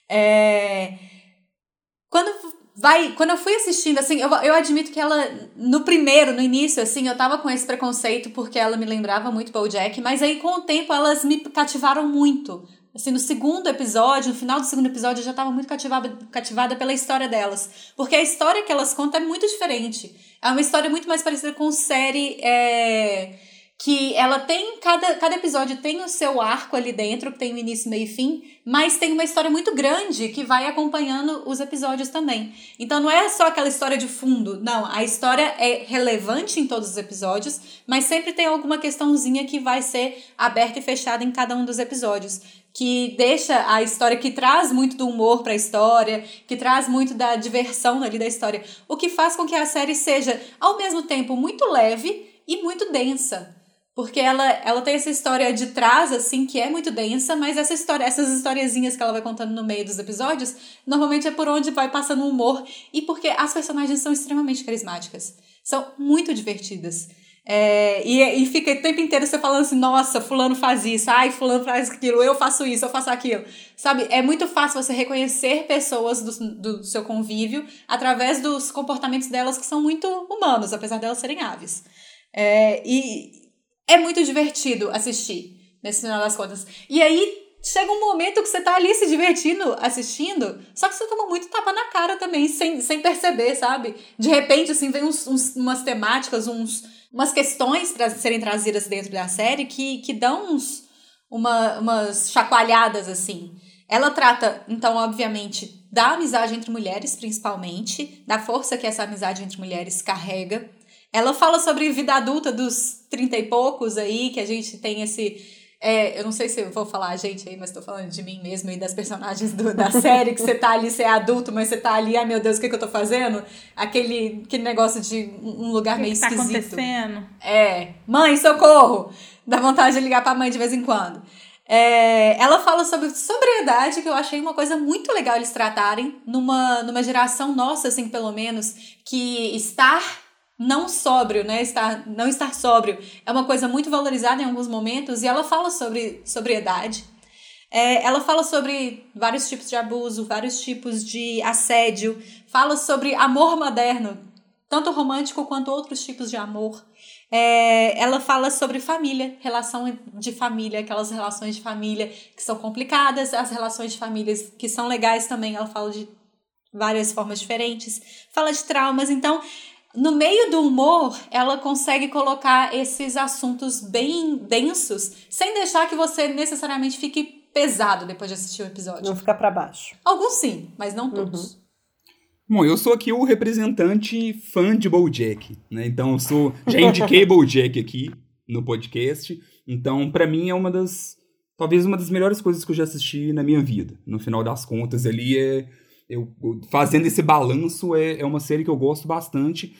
[SPEAKER 1] É... Quando vai, quando eu fui assistindo, assim, eu, eu admito que ela, no primeiro, no início, assim, eu tava com esse preconceito porque ela me lembrava muito BoJack, mas aí com o tempo elas me cativaram muito. Assim, no segundo episódio, no final do segundo episódio, eu já tava muito cativada, cativada pela história delas. Porque a história que elas contam é muito diferente. É uma história muito mais parecida com série. É que ela tem cada, cada episódio tem o seu arco ali dentro, que tem o início, meio e fim, mas tem uma história muito grande que vai acompanhando os episódios também. Então não é só aquela história de fundo, não, a história é relevante em todos os episódios, mas sempre tem alguma questãozinha que vai ser aberta e fechada em cada um dos episódios que deixa a história, que traz muito do humor para a história, que traz muito da diversão ali da história, o que faz com que a série seja, ao mesmo tempo, muito leve e muito densa. Porque ela, ela tem essa história de trás, assim, que é muito densa, mas essa história, essas historiazinhas que ela vai contando no meio dos episódios, normalmente é por onde vai passando o humor e porque as personagens são extremamente carismáticas. São muito divertidas. É, e, e fica o tempo inteiro você falando assim, nossa, fulano faz isso, ai, fulano faz aquilo, eu faço isso, eu faço aquilo. Sabe, é muito fácil você reconhecer pessoas do, do seu convívio através dos comportamentos delas que são muito humanos, apesar delas serem aves. É, e, é muito divertido assistir, nesse final das contas. E aí chega um momento que você tá ali se divertindo, assistindo, só que você toma muito tapa na cara também, sem, sem perceber, sabe? De repente, assim, vem uns, uns umas temáticas, uns, umas questões para serem trazidas dentro da série que, que dão uns, uma, umas chacoalhadas, assim. Ela trata, então, obviamente, da amizade entre mulheres, principalmente, da força que essa amizade entre mulheres carrega. Ela fala sobre vida adulta dos trinta e poucos aí, que a gente tem esse. É, eu não sei se eu vou falar a gente aí, mas tô falando de mim mesmo e das personagens do, da série, que você tá ali, você é adulto, mas você tá ali, ai meu Deus, o que, que eu tô fazendo? Aquele, aquele negócio de um lugar
[SPEAKER 4] que
[SPEAKER 1] meio
[SPEAKER 4] que tá
[SPEAKER 1] esquisito.
[SPEAKER 4] acontecendo?
[SPEAKER 1] É, mãe, socorro! Dá vontade de ligar pra mãe de vez em quando. É, ela fala sobre sobriedade, que eu achei uma coisa muito legal eles tratarem numa, numa geração nossa, assim, pelo menos, que estar não sóbrio, né? Estar, não estar sóbrio é uma coisa muito valorizada em alguns momentos e ela fala sobre sobriedade. É, ela fala sobre vários tipos de abuso, vários tipos de assédio, fala sobre amor moderno, tanto romântico quanto outros tipos de amor. É, ela fala sobre família, relação de família, aquelas relações de família que são complicadas, as relações de famílias que são legais também. Ela fala de várias formas diferentes, fala de traumas. Então, no meio do humor, ela consegue colocar esses assuntos bem densos, sem deixar que você necessariamente fique pesado depois de assistir o episódio.
[SPEAKER 3] Não ficar para baixo.
[SPEAKER 1] Alguns sim, mas não todos.
[SPEAKER 3] Uhum.
[SPEAKER 2] Bom, eu sou aqui o representante fã de BoJack, né? Então eu sou já indiquei BoJack aqui no podcast. Então, para mim é uma das talvez uma das melhores coisas que eu já assisti na minha vida. No final das contas, ali é eu, fazendo esse balanço, é, é uma série que eu gosto bastante.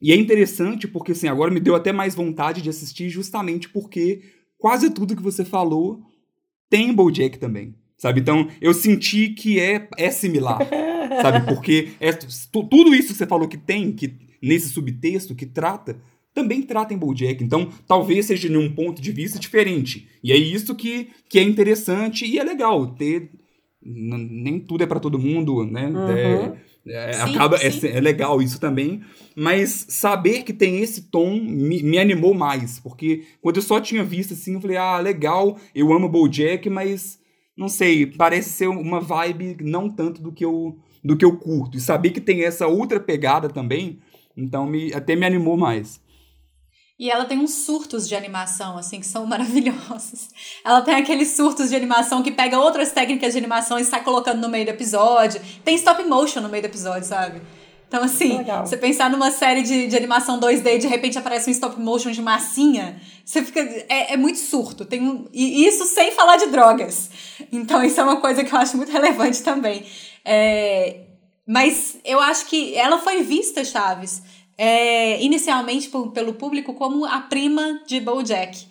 [SPEAKER 2] E é interessante porque, assim, agora me deu até mais vontade de assistir justamente porque quase tudo que você falou tem BoJack também, sabe? Então, eu senti que é, é similar, sabe? Porque é, tudo isso que você falou que tem, que nesse subtexto, que trata, também trata em BoJack. Então, talvez seja de um ponto de vista diferente. E é isso que, que é interessante e é legal ter nem tudo é para todo mundo, né?
[SPEAKER 3] Uhum.
[SPEAKER 2] É, É,
[SPEAKER 1] Sim,
[SPEAKER 2] acaba, é,
[SPEAKER 1] sim.
[SPEAKER 2] é legal isso também. Mas saber que tem esse tom me, me animou mais. Porque quando eu só tinha visto assim, eu falei, ah, legal, eu amo Bojack, mas não sei, parece ser uma vibe não tanto do que eu, do que eu curto. E saber que tem essa outra pegada também, então me, até me animou mais.
[SPEAKER 1] E ela tem uns surtos de animação, assim, que são maravilhosos. Ela tem aqueles surtos de animação que pega outras técnicas de animação e está colocando no meio do episódio. Tem stop motion no meio do episódio, sabe? Então, assim,
[SPEAKER 3] Legal.
[SPEAKER 1] você pensar numa série de, de animação 2D e de repente aparece um stop motion de massinha, você fica. É, é muito surto. Tem um, e isso sem falar de drogas. Então, isso é uma coisa que eu acho muito relevante também. É, mas eu acho que ela foi vista, Chaves, é, inicialmente por- pelo público como a prima de BoJack.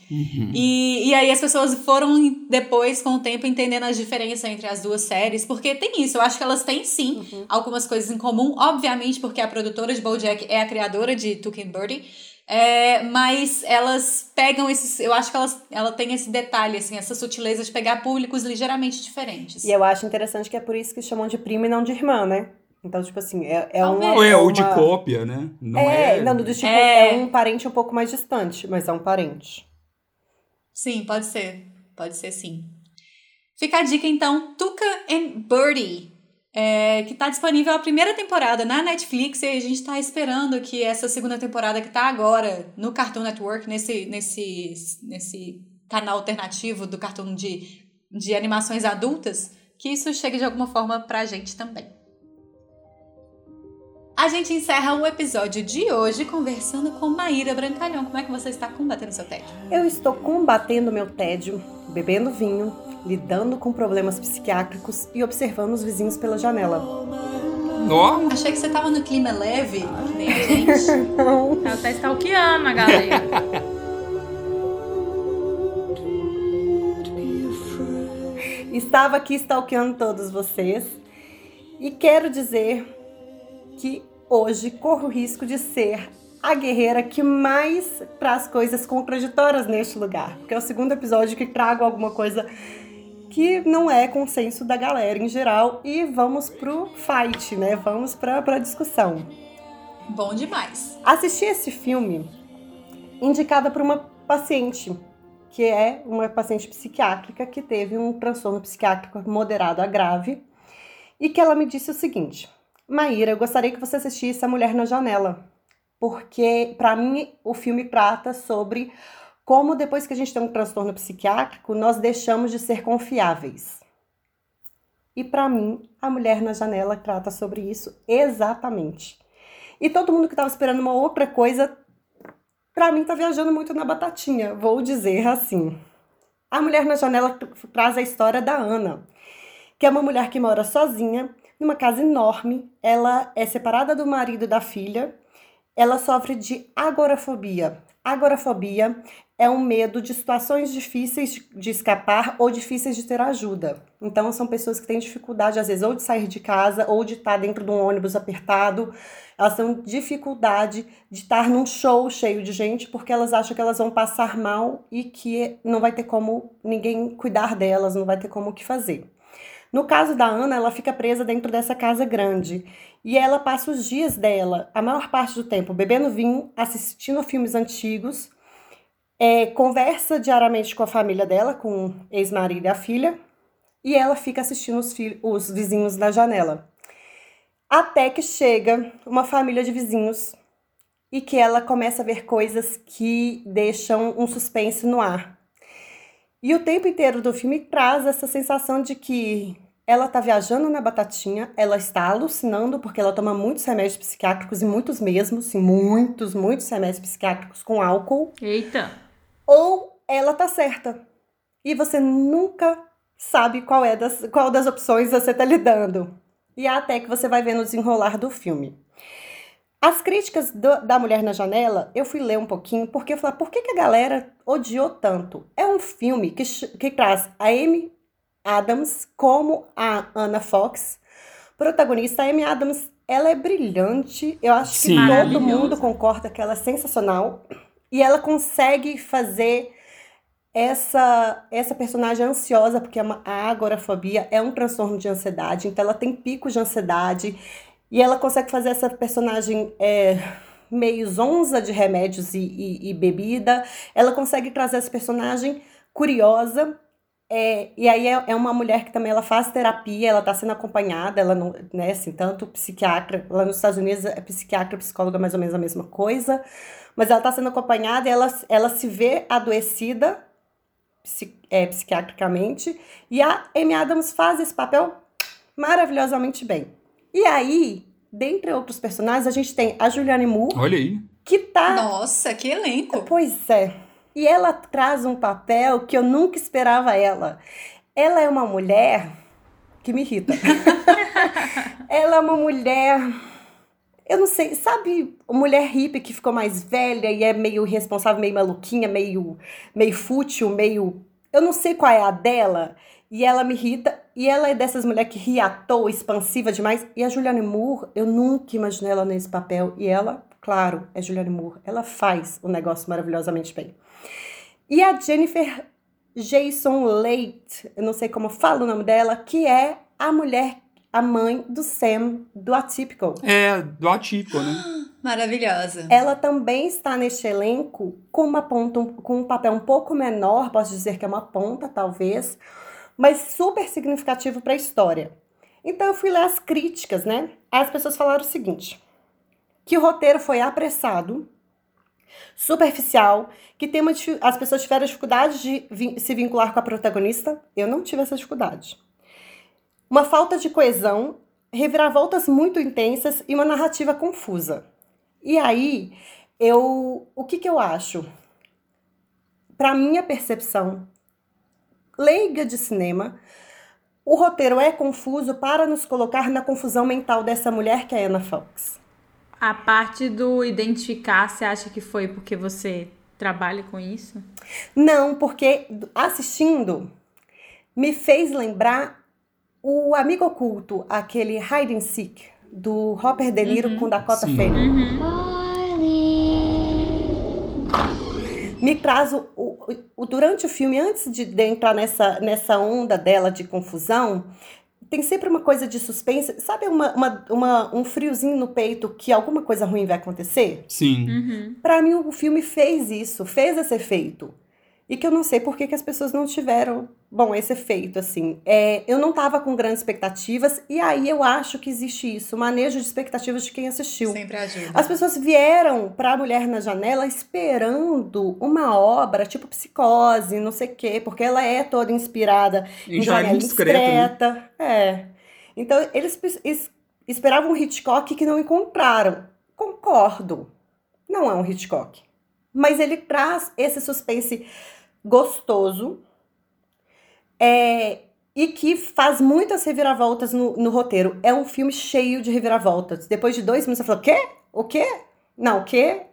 [SPEAKER 1] E, e aí as pessoas foram depois, com o tempo, entendendo as diferenças entre as duas séries, porque tem isso, eu acho que elas têm sim algumas coisas em comum, obviamente porque a produtora de BoJack é a criadora de Tuck and Birdie, é, mas elas pegam esses, eu acho que elas, ela tem esse detalhe, assim, essa sutileza de pegar públicos ligeiramente diferentes.
[SPEAKER 3] E eu acho interessante que é por isso que chamam de prima e não de irmã, né? Então, tipo assim, é, é uma.
[SPEAKER 2] Ou é,
[SPEAKER 3] é
[SPEAKER 2] ou de
[SPEAKER 3] uma-
[SPEAKER 2] cópia, né? Não
[SPEAKER 3] é,
[SPEAKER 2] é.
[SPEAKER 3] não, do tipo,
[SPEAKER 1] É.
[SPEAKER 3] é um parente um pouco mais distante, mas é um parente.
[SPEAKER 1] Sim, pode ser. Pode ser sim. Fica a dica então, Tuca and Birdie, é, que tá disponível a primeira temporada na Netflix e a gente tá esperando que essa segunda temporada que tá agora no Cartoon Network, nesse, nesse, nesse canal alternativo do Cartoon de, de animações adultas, que isso chegue de alguma forma pra gente também. A gente encerra o episódio de hoje conversando com Maíra Brancalhão. Como é que você está combatendo seu tédio?
[SPEAKER 3] Eu estou combatendo meu tédio, bebendo vinho, lidando com problemas psiquiátricos e observando os vizinhos pela janela.
[SPEAKER 2] Ó,
[SPEAKER 1] Achei que você tava no clima leve, que nem a gente.
[SPEAKER 4] Ela tá stalkeando a galera.
[SPEAKER 3] Estava aqui stalkeando todos vocês e quero dizer que hoje corro o risco de ser a guerreira que mais traz coisas contraditórias neste lugar, porque é o segundo episódio que trago alguma coisa que não é consenso da galera em geral e vamos pro fight, né? Vamos pra, pra discussão.
[SPEAKER 1] Bom demais.
[SPEAKER 3] Assisti esse filme indicada por uma paciente, que é uma paciente psiquiátrica que teve um transtorno psiquiátrico moderado a grave, e que ela me disse o seguinte: Maíra, eu gostaria que você assistisse A Mulher na Janela, porque para mim o filme trata sobre como depois que a gente tem um transtorno psiquiátrico, nós deixamos de ser confiáveis. E para mim, A Mulher na Janela trata sobre isso exatamente. E todo mundo que estava esperando uma outra coisa, pra mim tá viajando muito na batatinha, vou dizer assim. A Mulher na Janela traz a história da Ana, que é uma mulher que mora sozinha, numa casa enorme. Ela é separada do marido e da filha. Ela sofre de agorafobia. Agorafobia é um medo de situações difíceis de- escapar ou difíceis de ter ajuda. Então, são pessoas que têm dificuldade, às vezes, ou de sair de casa ou de estar dentro de um ônibus apertado. Elas têm dificuldade de estar num show cheio de gente porque elas acham que elas vão passar mal e que não vai ter como ninguém cuidar delas, não vai ter como o que fazer. No caso da Ana, ela fica presa dentro dessa casa grande e ela passa os dias dela, a maior parte do tempo, bebendo vinho, assistindo filmes antigos, é, conversa diariamente com a família dela, com ex-marido e a filha, e ela fica assistindo os, os vizinhos da janela. Até que chega uma família de vizinhos e que ela começa a ver coisas que deixam um suspense no ar. E o tempo inteiro do filme traz essa sensação de que ela tá viajando na batatinha, ela está alucinando porque ela toma muitos remédios psiquiátricos e muitos mesmo, sim, muitos, muitos remédios psiquiátricos com álcool,
[SPEAKER 4] Eita.
[SPEAKER 3] ou ela tá certa. E você nunca sabe qual é das, qual das opções você tá lidando. E até que você vai ver no desenrolar do filme. As críticas do- da Mulher na Janela, eu fui ler um pouquinho, porque eu falei, por que, que a galera odiou tanto? É um filme que, que traz a Amy Adams como a Anna Fox. Protagonista, a Amy Adams, ela é brilhante. Eu acho que
[SPEAKER 2] Sim.
[SPEAKER 3] todo
[SPEAKER 4] Maravilhosa.
[SPEAKER 3] mundo concorda que ela é sensacional. E ela consegue fazer essa essa personagem ansiosa, porque é uma- a agorafobia é um transtorno de ansiedade, então ela tem picos de ansiedade. E ela consegue fazer essa personagem é, meio zonza de remédios e, e, e bebida. Ela consegue trazer essa personagem curiosa, é, e aí é, é, uma mulher que também ela faz terapia, ela está sendo acompanhada, ela não, né, assim, tanto psiquiatra, lá nos Estados Unidos é psiquiatra, psicóloga, mais ou menos a mesma coisa, mas ela está sendo acompanhada ela, ela se vê adoecida psi, é, psiquiatricamente, e a Amy Adams faz esse papel maravilhosamente bem. E aí, dentre outros personagens, a gente tem a Julianne Moore.
[SPEAKER 2] Olha aí.
[SPEAKER 3] Que tá.
[SPEAKER 1] Nossa, que elenco!
[SPEAKER 3] Pois é. E ela traz um papel que eu nunca esperava ela. Ela é uma mulher que me irrita. ela é uma mulher. Eu não sei, sabe, mulher hippie que ficou mais velha e é meio irresponsável, meio maluquinha, meio, meio fútil, meio. Eu não sei qual é a dela. E ela me irrita. E ela é dessas mulheres que ri à toa, expansiva demais. E a Julianne Moore, eu nunca imaginei ela nesse papel. E ela, claro, é Julianne Moore. Ela faz o negócio maravilhosamente bem. E a Jennifer Jason Leigh, eu não sei como falo o nome dela, que é a mulher, a mãe do Sam do Atypical.
[SPEAKER 2] É, do Atypical, né?
[SPEAKER 1] Maravilhosa.
[SPEAKER 3] Ela também está neste elenco com uma ponta, com um papel um pouco menor, posso dizer que é uma ponta, talvez, mas super significativo para a história. Então eu fui ler as críticas, né? As pessoas falaram o seguinte: que o roteiro foi apressado, superficial, que tem uma, as pessoas tiveram dificuldade de se vincular com a protagonista. Eu não tive essa dificuldade. Uma falta de coesão, reviravoltas muito intensas e uma narrativa confusa. E aí, eu, o que, que eu acho? Para minha percepção leiga de cinema, o roteiro é confuso para nos colocar na confusão mental dessa mulher que é Anna Fox.
[SPEAKER 4] A parte do identificar, você acha que foi porque você trabalha com isso?
[SPEAKER 3] Não, porque assistindo me fez lembrar o Amigo Oculto, aquele Hide and Seek, do Hopper De Niro uhum. com Dakota Fanning. Uhum. Me traz o, o, o, durante o filme, antes de, de entrar nessa, nessa onda dela de confusão, tem sempre uma coisa de suspense. Sabe uma, uma, uma, um friozinho no peito que alguma coisa ruim vai acontecer?
[SPEAKER 2] Sim.
[SPEAKER 4] Uhum.
[SPEAKER 3] Para mim, o filme fez isso, fez esse efeito e que eu não sei por que, que as pessoas não tiveram, bom, esse efeito, assim. É, eu não tava com grandes expectativas, e aí eu acho que existe isso, manejo de expectativas de quem assistiu.
[SPEAKER 1] Sempre ajuda.
[SPEAKER 3] As pessoas vieram pra Mulher na Janela esperando uma obra, tipo Psicose, não sei o quê, porque ela é toda inspirada
[SPEAKER 2] em Janela Indiscreta. Né?
[SPEAKER 3] É. Então, eles esperavam um Hitchcock que não encontraram. Concordo. Não é um Hitchcock. Mas ele traz esse suspense gostoso é, e que faz muitas reviravoltas no, no roteiro. É um filme cheio de reviravoltas. Depois de dois minutos você fala, o quê? O quê? Não, o quê?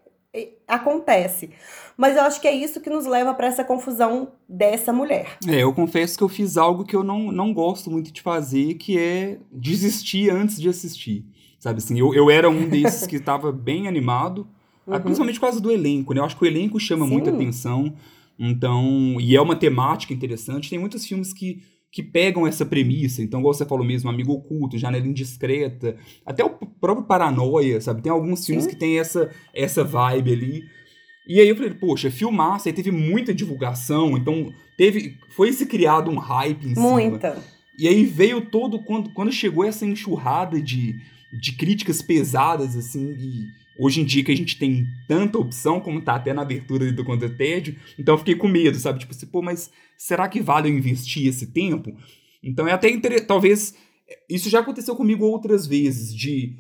[SPEAKER 3] acontece. Mas eu acho que é isso que nos leva para essa confusão dessa mulher.
[SPEAKER 2] É, eu confesso que eu fiz algo que eu não, não gosto muito de fazer, que é desistir antes de assistir. Sabe assim, eu, eu era um desses que estava bem animado, uhum. principalmente por causa do elenco, né? Eu acho que o elenco chama Sim. muita atenção. Então, e é uma temática interessante. Tem muitos filmes que, que pegam essa premissa. Então, igual você falou mesmo, Amigo Oculto, Janela Indiscreta, até o próprio Paranoia, sabe? Tem alguns filmes Sim. que tem essa, essa vibe ali. E aí eu falei, poxa, filmasse, aí teve muita divulgação, então teve, foi se criado um hype em
[SPEAKER 3] cima. Muita.
[SPEAKER 2] E aí veio todo, quando, quando chegou essa enxurrada de, de críticas pesadas, assim, e Hoje em dia que a gente tem tanta opção, como tá até na abertura do Conta Tédio, então eu fiquei com medo, sabe? Tipo assim, pô, mas será que vale eu investir esse tempo? Então é até interessante, talvez, isso já aconteceu comigo outras vezes, de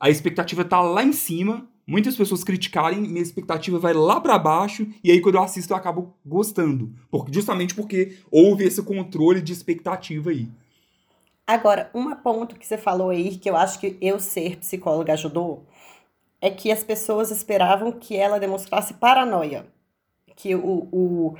[SPEAKER 2] a expectativa tá lá em cima, muitas pessoas criticarem, minha expectativa vai lá para baixo, e aí quando eu assisto eu acabo gostando, porque, justamente porque houve esse controle de expectativa aí.
[SPEAKER 3] Agora, um ponto que você falou aí, que eu acho que eu ser psicóloga ajudou, é que as pessoas esperavam que ela demonstrasse paranoia. Que o, o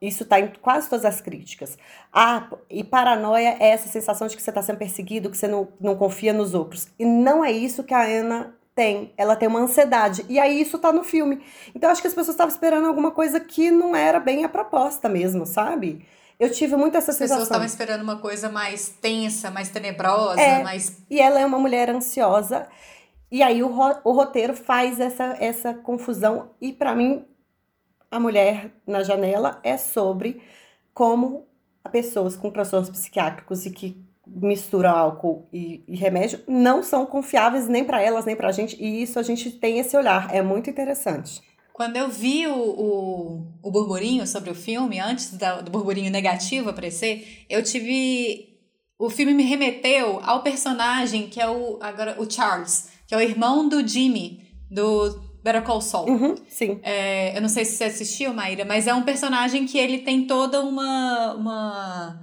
[SPEAKER 3] isso está em quase todas as críticas. Ah, e paranoia é essa sensação de que você está sendo perseguido, que você não, não confia nos outros. E não é isso que a Ana tem. Ela tem uma ansiedade. E aí isso tá no filme. Então acho que as pessoas estavam esperando alguma coisa que não era bem a proposta mesmo, sabe? Eu tive muito essa
[SPEAKER 1] As pessoas
[SPEAKER 3] sensação.
[SPEAKER 1] estavam esperando uma coisa mais tensa, mais tenebrosa,
[SPEAKER 3] É.
[SPEAKER 1] mais.
[SPEAKER 3] E ela é uma mulher ansiosa. E aí o, ro- o roteiro faz essa, essa confusão. E pra mim, a mulher na janela é sobre como pessoas com transtornos psiquiátricos e que misturam álcool e, e remédio não são confiáveis nem pra elas nem pra gente. E isso a gente tem esse olhar. É muito interessante.
[SPEAKER 1] Quando eu vi o, o, o burburinho sobre o filme, antes do burburinho negativo aparecer, eu tive. O filme me remeteu ao personagem que é o, agora, o Charles, que é o irmão do Jimmy, do Better Call Saul.
[SPEAKER 3] Uhum, sim.
[SPEAKER 1] É, eu não sei se você assistiu, Maíra, mas é um personagem que ele tem toda uma, uma,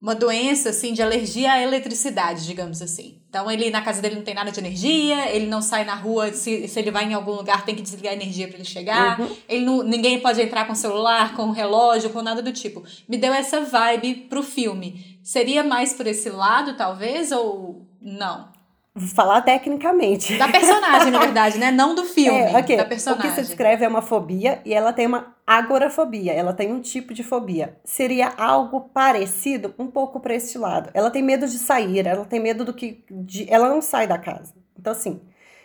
[SPEAKER 1] uma doença, assim, de alergia à eletricidade, digamos assim. Então, ele, na casa dele não tem nada de energia, ele não sai na rua, se, se ele vai em algum lugar, tem que desligar a energia para ele chegar. Ele não, ninguém pode entrar com celular, com relógio, com nada do tipo. Me deu essa vibe pro filme. Seria mais por esse lado, talvez, ou não?
[SPEAKER 3] Falar tecnicamente.
[SPEAKER 1] Da personagem, na verdade, né? Não do filme,
[SPEAKER 3] É, ok.
[SPEAKER 1] da
[SPEAKER 3] O
[SPEAKER 1] personagem.
[SPEAKER 3] que se descreve é uma fobia e ela tem uma agorafobia. Ela tem um tipo de fobia. Seria algo parecido, um pouco para este lado. Ela tem medo de sair, ela tem medo do que. de- ela não sai da casa. Então, assim.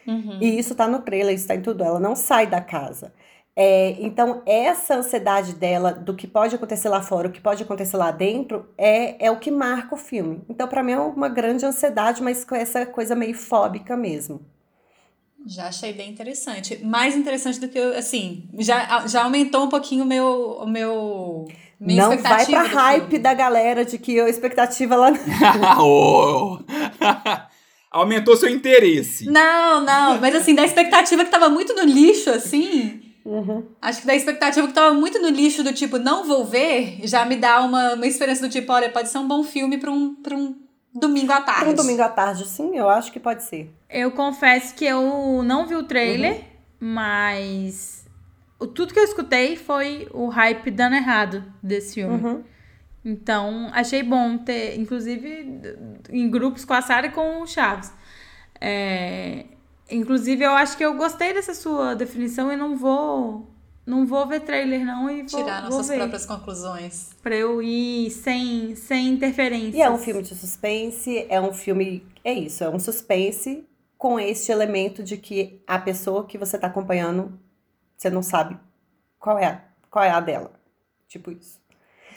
[SPEAKER 1] Uhum.
[SPEAKER 3] E isso tá no trailer, isso tá em tudo. Ela não sai da casa. É, então, essa ansiedade dela do que pode acontecer lá fora, o que pode acontecer lá dentro, é, é o que marca o filme. Então, para mim, é uma grande ansiedade, mas com essa coisa meio fóbica mesmo.
[SPEAKER 1] Já achei bem interessante. Mais interessante do que eu, assim, já, já aumentou um pouquinho o meu, o meu minha
[SPEAKER 3] não vai
[SPEAKER 1] expectativa
[SPEAKER 3] pra hype
[SPEAKER 1] filme.
[SPEAKER 3] da galera de que a expectativa lá.
[SPEAKER 2] Oh. Aumentou seu interesse.
[SPEAKER 1] Não, não, mas assim, da expectativa que tava muito no lixo, assim.
[SPEAKER 3] Uhum.
[SPEAKER 1] Acho que da expectativa que tava muito no lixo do tipo, não vou ver, já me dá uma, uma experiência do tipo, olha, pode ser um bom filme pra um, pra um domingo à tarde.
[SPEAKER 3] Um domingo à tarde, sim, eu acho que pode ser.
[SPEAKER 4] Eu confesso que eu não vi o trailer, mas o- tudo que eu escutei foi o hype dando errado desse filme.
[SPEAKER 3] Uhum.
[SPEAKER 4] Então, achei bom ter, inclusive, em grupos com a Sarah e com o Chaves. É, inclusive, eu acho que eu gostei dessa sua definição e não vou. Não vou ver trailer, não, e vou,
[SPEAKER 1] Tirar
[SPEAKER 4] vou
[SPEAKER 1] nossas
[SPEAKER 4] ver.
[SPEAKER 1] próprias conclusões.
[SPEAKER 4] Pra eu ir sem, sem interferências.
[SPEAKER 3] E é um filme de suspense, é um filme. É isso, é um suspense com este elemento de que a pessoa que você tá acompanhando, você não sabe qual é a, qual é a dela. Tipo isso.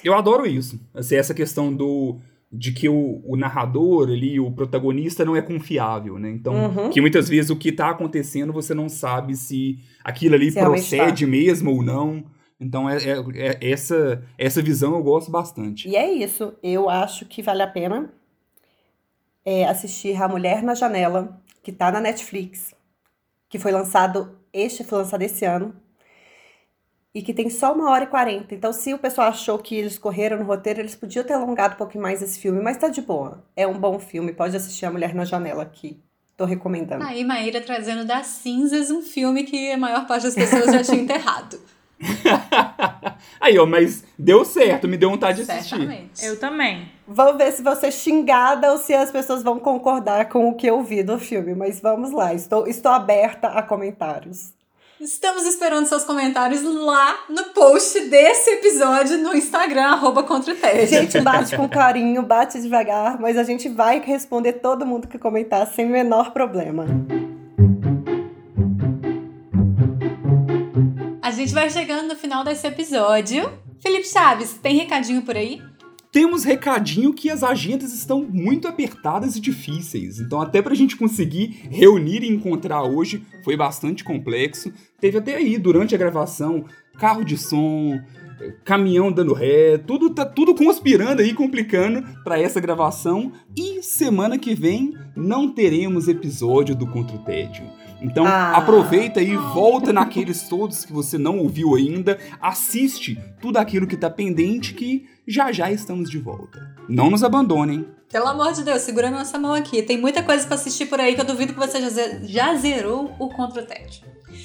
[SPEAKER 2] Eu adoro isso. Assim, essa questão do de que o, o narrador ali, o protagonista não é confiável, né? Então,
[SPEAKER 3] Uhum.
[SPEAKER 2] que muitas vezes o que tá acontecendo você não sabe se aquilo ali
[SPEAKER 3] Se realmente
[SPEAKER 2] procede mesmo ou não. Então, é, é- é- essa, essa visão eu gosto bastante.
[SPEAKER 3] E é isso. Eu acho que vale a pena é, assistir A Mulher na Janela, que tá na Netflix, que foi lançado, este foi lançado esse ano, e que tem só uma hora e quarenta. Então, se o pessoal achou que eles correram no roteiro, eles podiam ter alongado um pouquinho mais esse filme, mas tá de boa. É um bom filme, pode assistir A Mulher na Janela aqui. Tô recomendando.
[SPEAKER 1] Aí, Maíra trazendo das cinzas um filme que a maior parte das pessoas já tinha enterrado.
[SPEAKER 2] Aí, ó, mas deu certo, me deu vontade de assistir.
[SPEAKER 1] Certamente.
[SPEAKER 4] Eu também.
[SPEAKER 3] Vamos ver se você é xingada ou se as pessoas vão concordar com o que eu vi do filme, mas vamos lá, estou, estou aberta a comentários.
[SPEAKER 1] Estamos esperando seus comentários lá no post desse episódio no Instagram, arroba contra o
[SPEAKER 3] A gente bate com carinho, bate devagar, mas a gente vai responder todo mundo que comentar sem o menor problema.
[SPEAKER 1] A gente vai chegando no final desse episódio. Felipe Chaves, tem recadinho por aí?
[SPEAKER 2] Temos recadinho que as agendas estão muito apertadas e difíceis. Então, até pra gente conseguir reunir e encontrar hoje foi bastante complexo. Teve até aí, durante a gravação, carro de som, caminhão dando ré, tudo tá tudo conspirando aí, complicando pra essa gravação. E semana que vem não teremos episódio do Contra o Tédio. Então
[SPEAKER 3] Ah.
[SPEAKER 2] aproveita e volta naqueles todos que você não ouviu ainda, assiste tudo aquilo que tá pendente que já já estamos de volta. Não nos abandonem.
[SPEAKER 1] Pelo amor de Deus, segura nossa mão aqui. Tem muita coisa pra assistir por aí que eu duvido que você já, ze- já zerou o Contra o Tédio.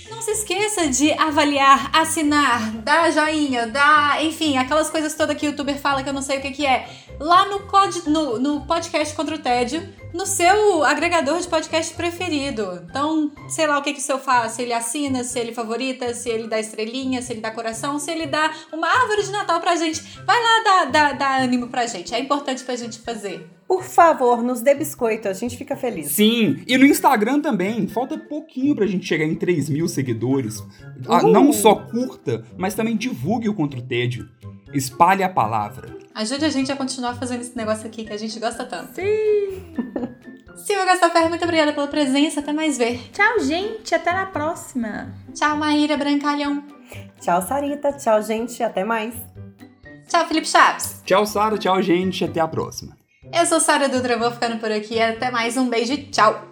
[SPEAKER 1] Não se esqueça de avaliar, assinar, dar joinha, dar, enfim, aquelas coisas todas que o youtuber fala que eu não sei o que, que é. Lá no, pod, no, no podcast contra o tédio, no seu agregador de podcast preferido. Então, sei lá o que, que o seu faz, se ele assina, se ele favorita, se ele dá estrelinha, se ele dá coração, se ele dá uma árvore de Natal pra gente. Vai lá dar, dar, dar ânimo pra gente. É importante pra gente fazer.
[SPEAKER 3] Por favor, nos dê biscoito, a gente fica feliz.
[SPEAKER 2] Sim, e no Instagram também. Falta pouquinho pra gente chegar em 3 mil seguidores. Ah, não só curta, mas também divulgue o Contra o Tédio. Espalhe a palavra.
[SPEAKER 1] Ajude a gente a continuar fazendo esse negócio aqui que a gente gosta tanto.
[SPEAKER 4] Sim.
[SPEAKER 1] Silvia Gastaferro, muito obrigada pela presença. Até mais ver.
[SPEAKER 4] Tchau, gente. Até na próxima.
[SPEAKER 1] Tchau, Maíra Brancalhão.
[SPEAKER 3] Tchau, Sarita. Tchau, gente. Até mais.
[SPEAKER 1] Tchau, Felipe Chaves.
[SPEAKER 2] Tchau, Sara. Tchau, gente. Até a próxima.
[SPEAKER 1] Eu sou Sara Dutra, vou ficando por aqui. Até mais. Um beijo e tchau.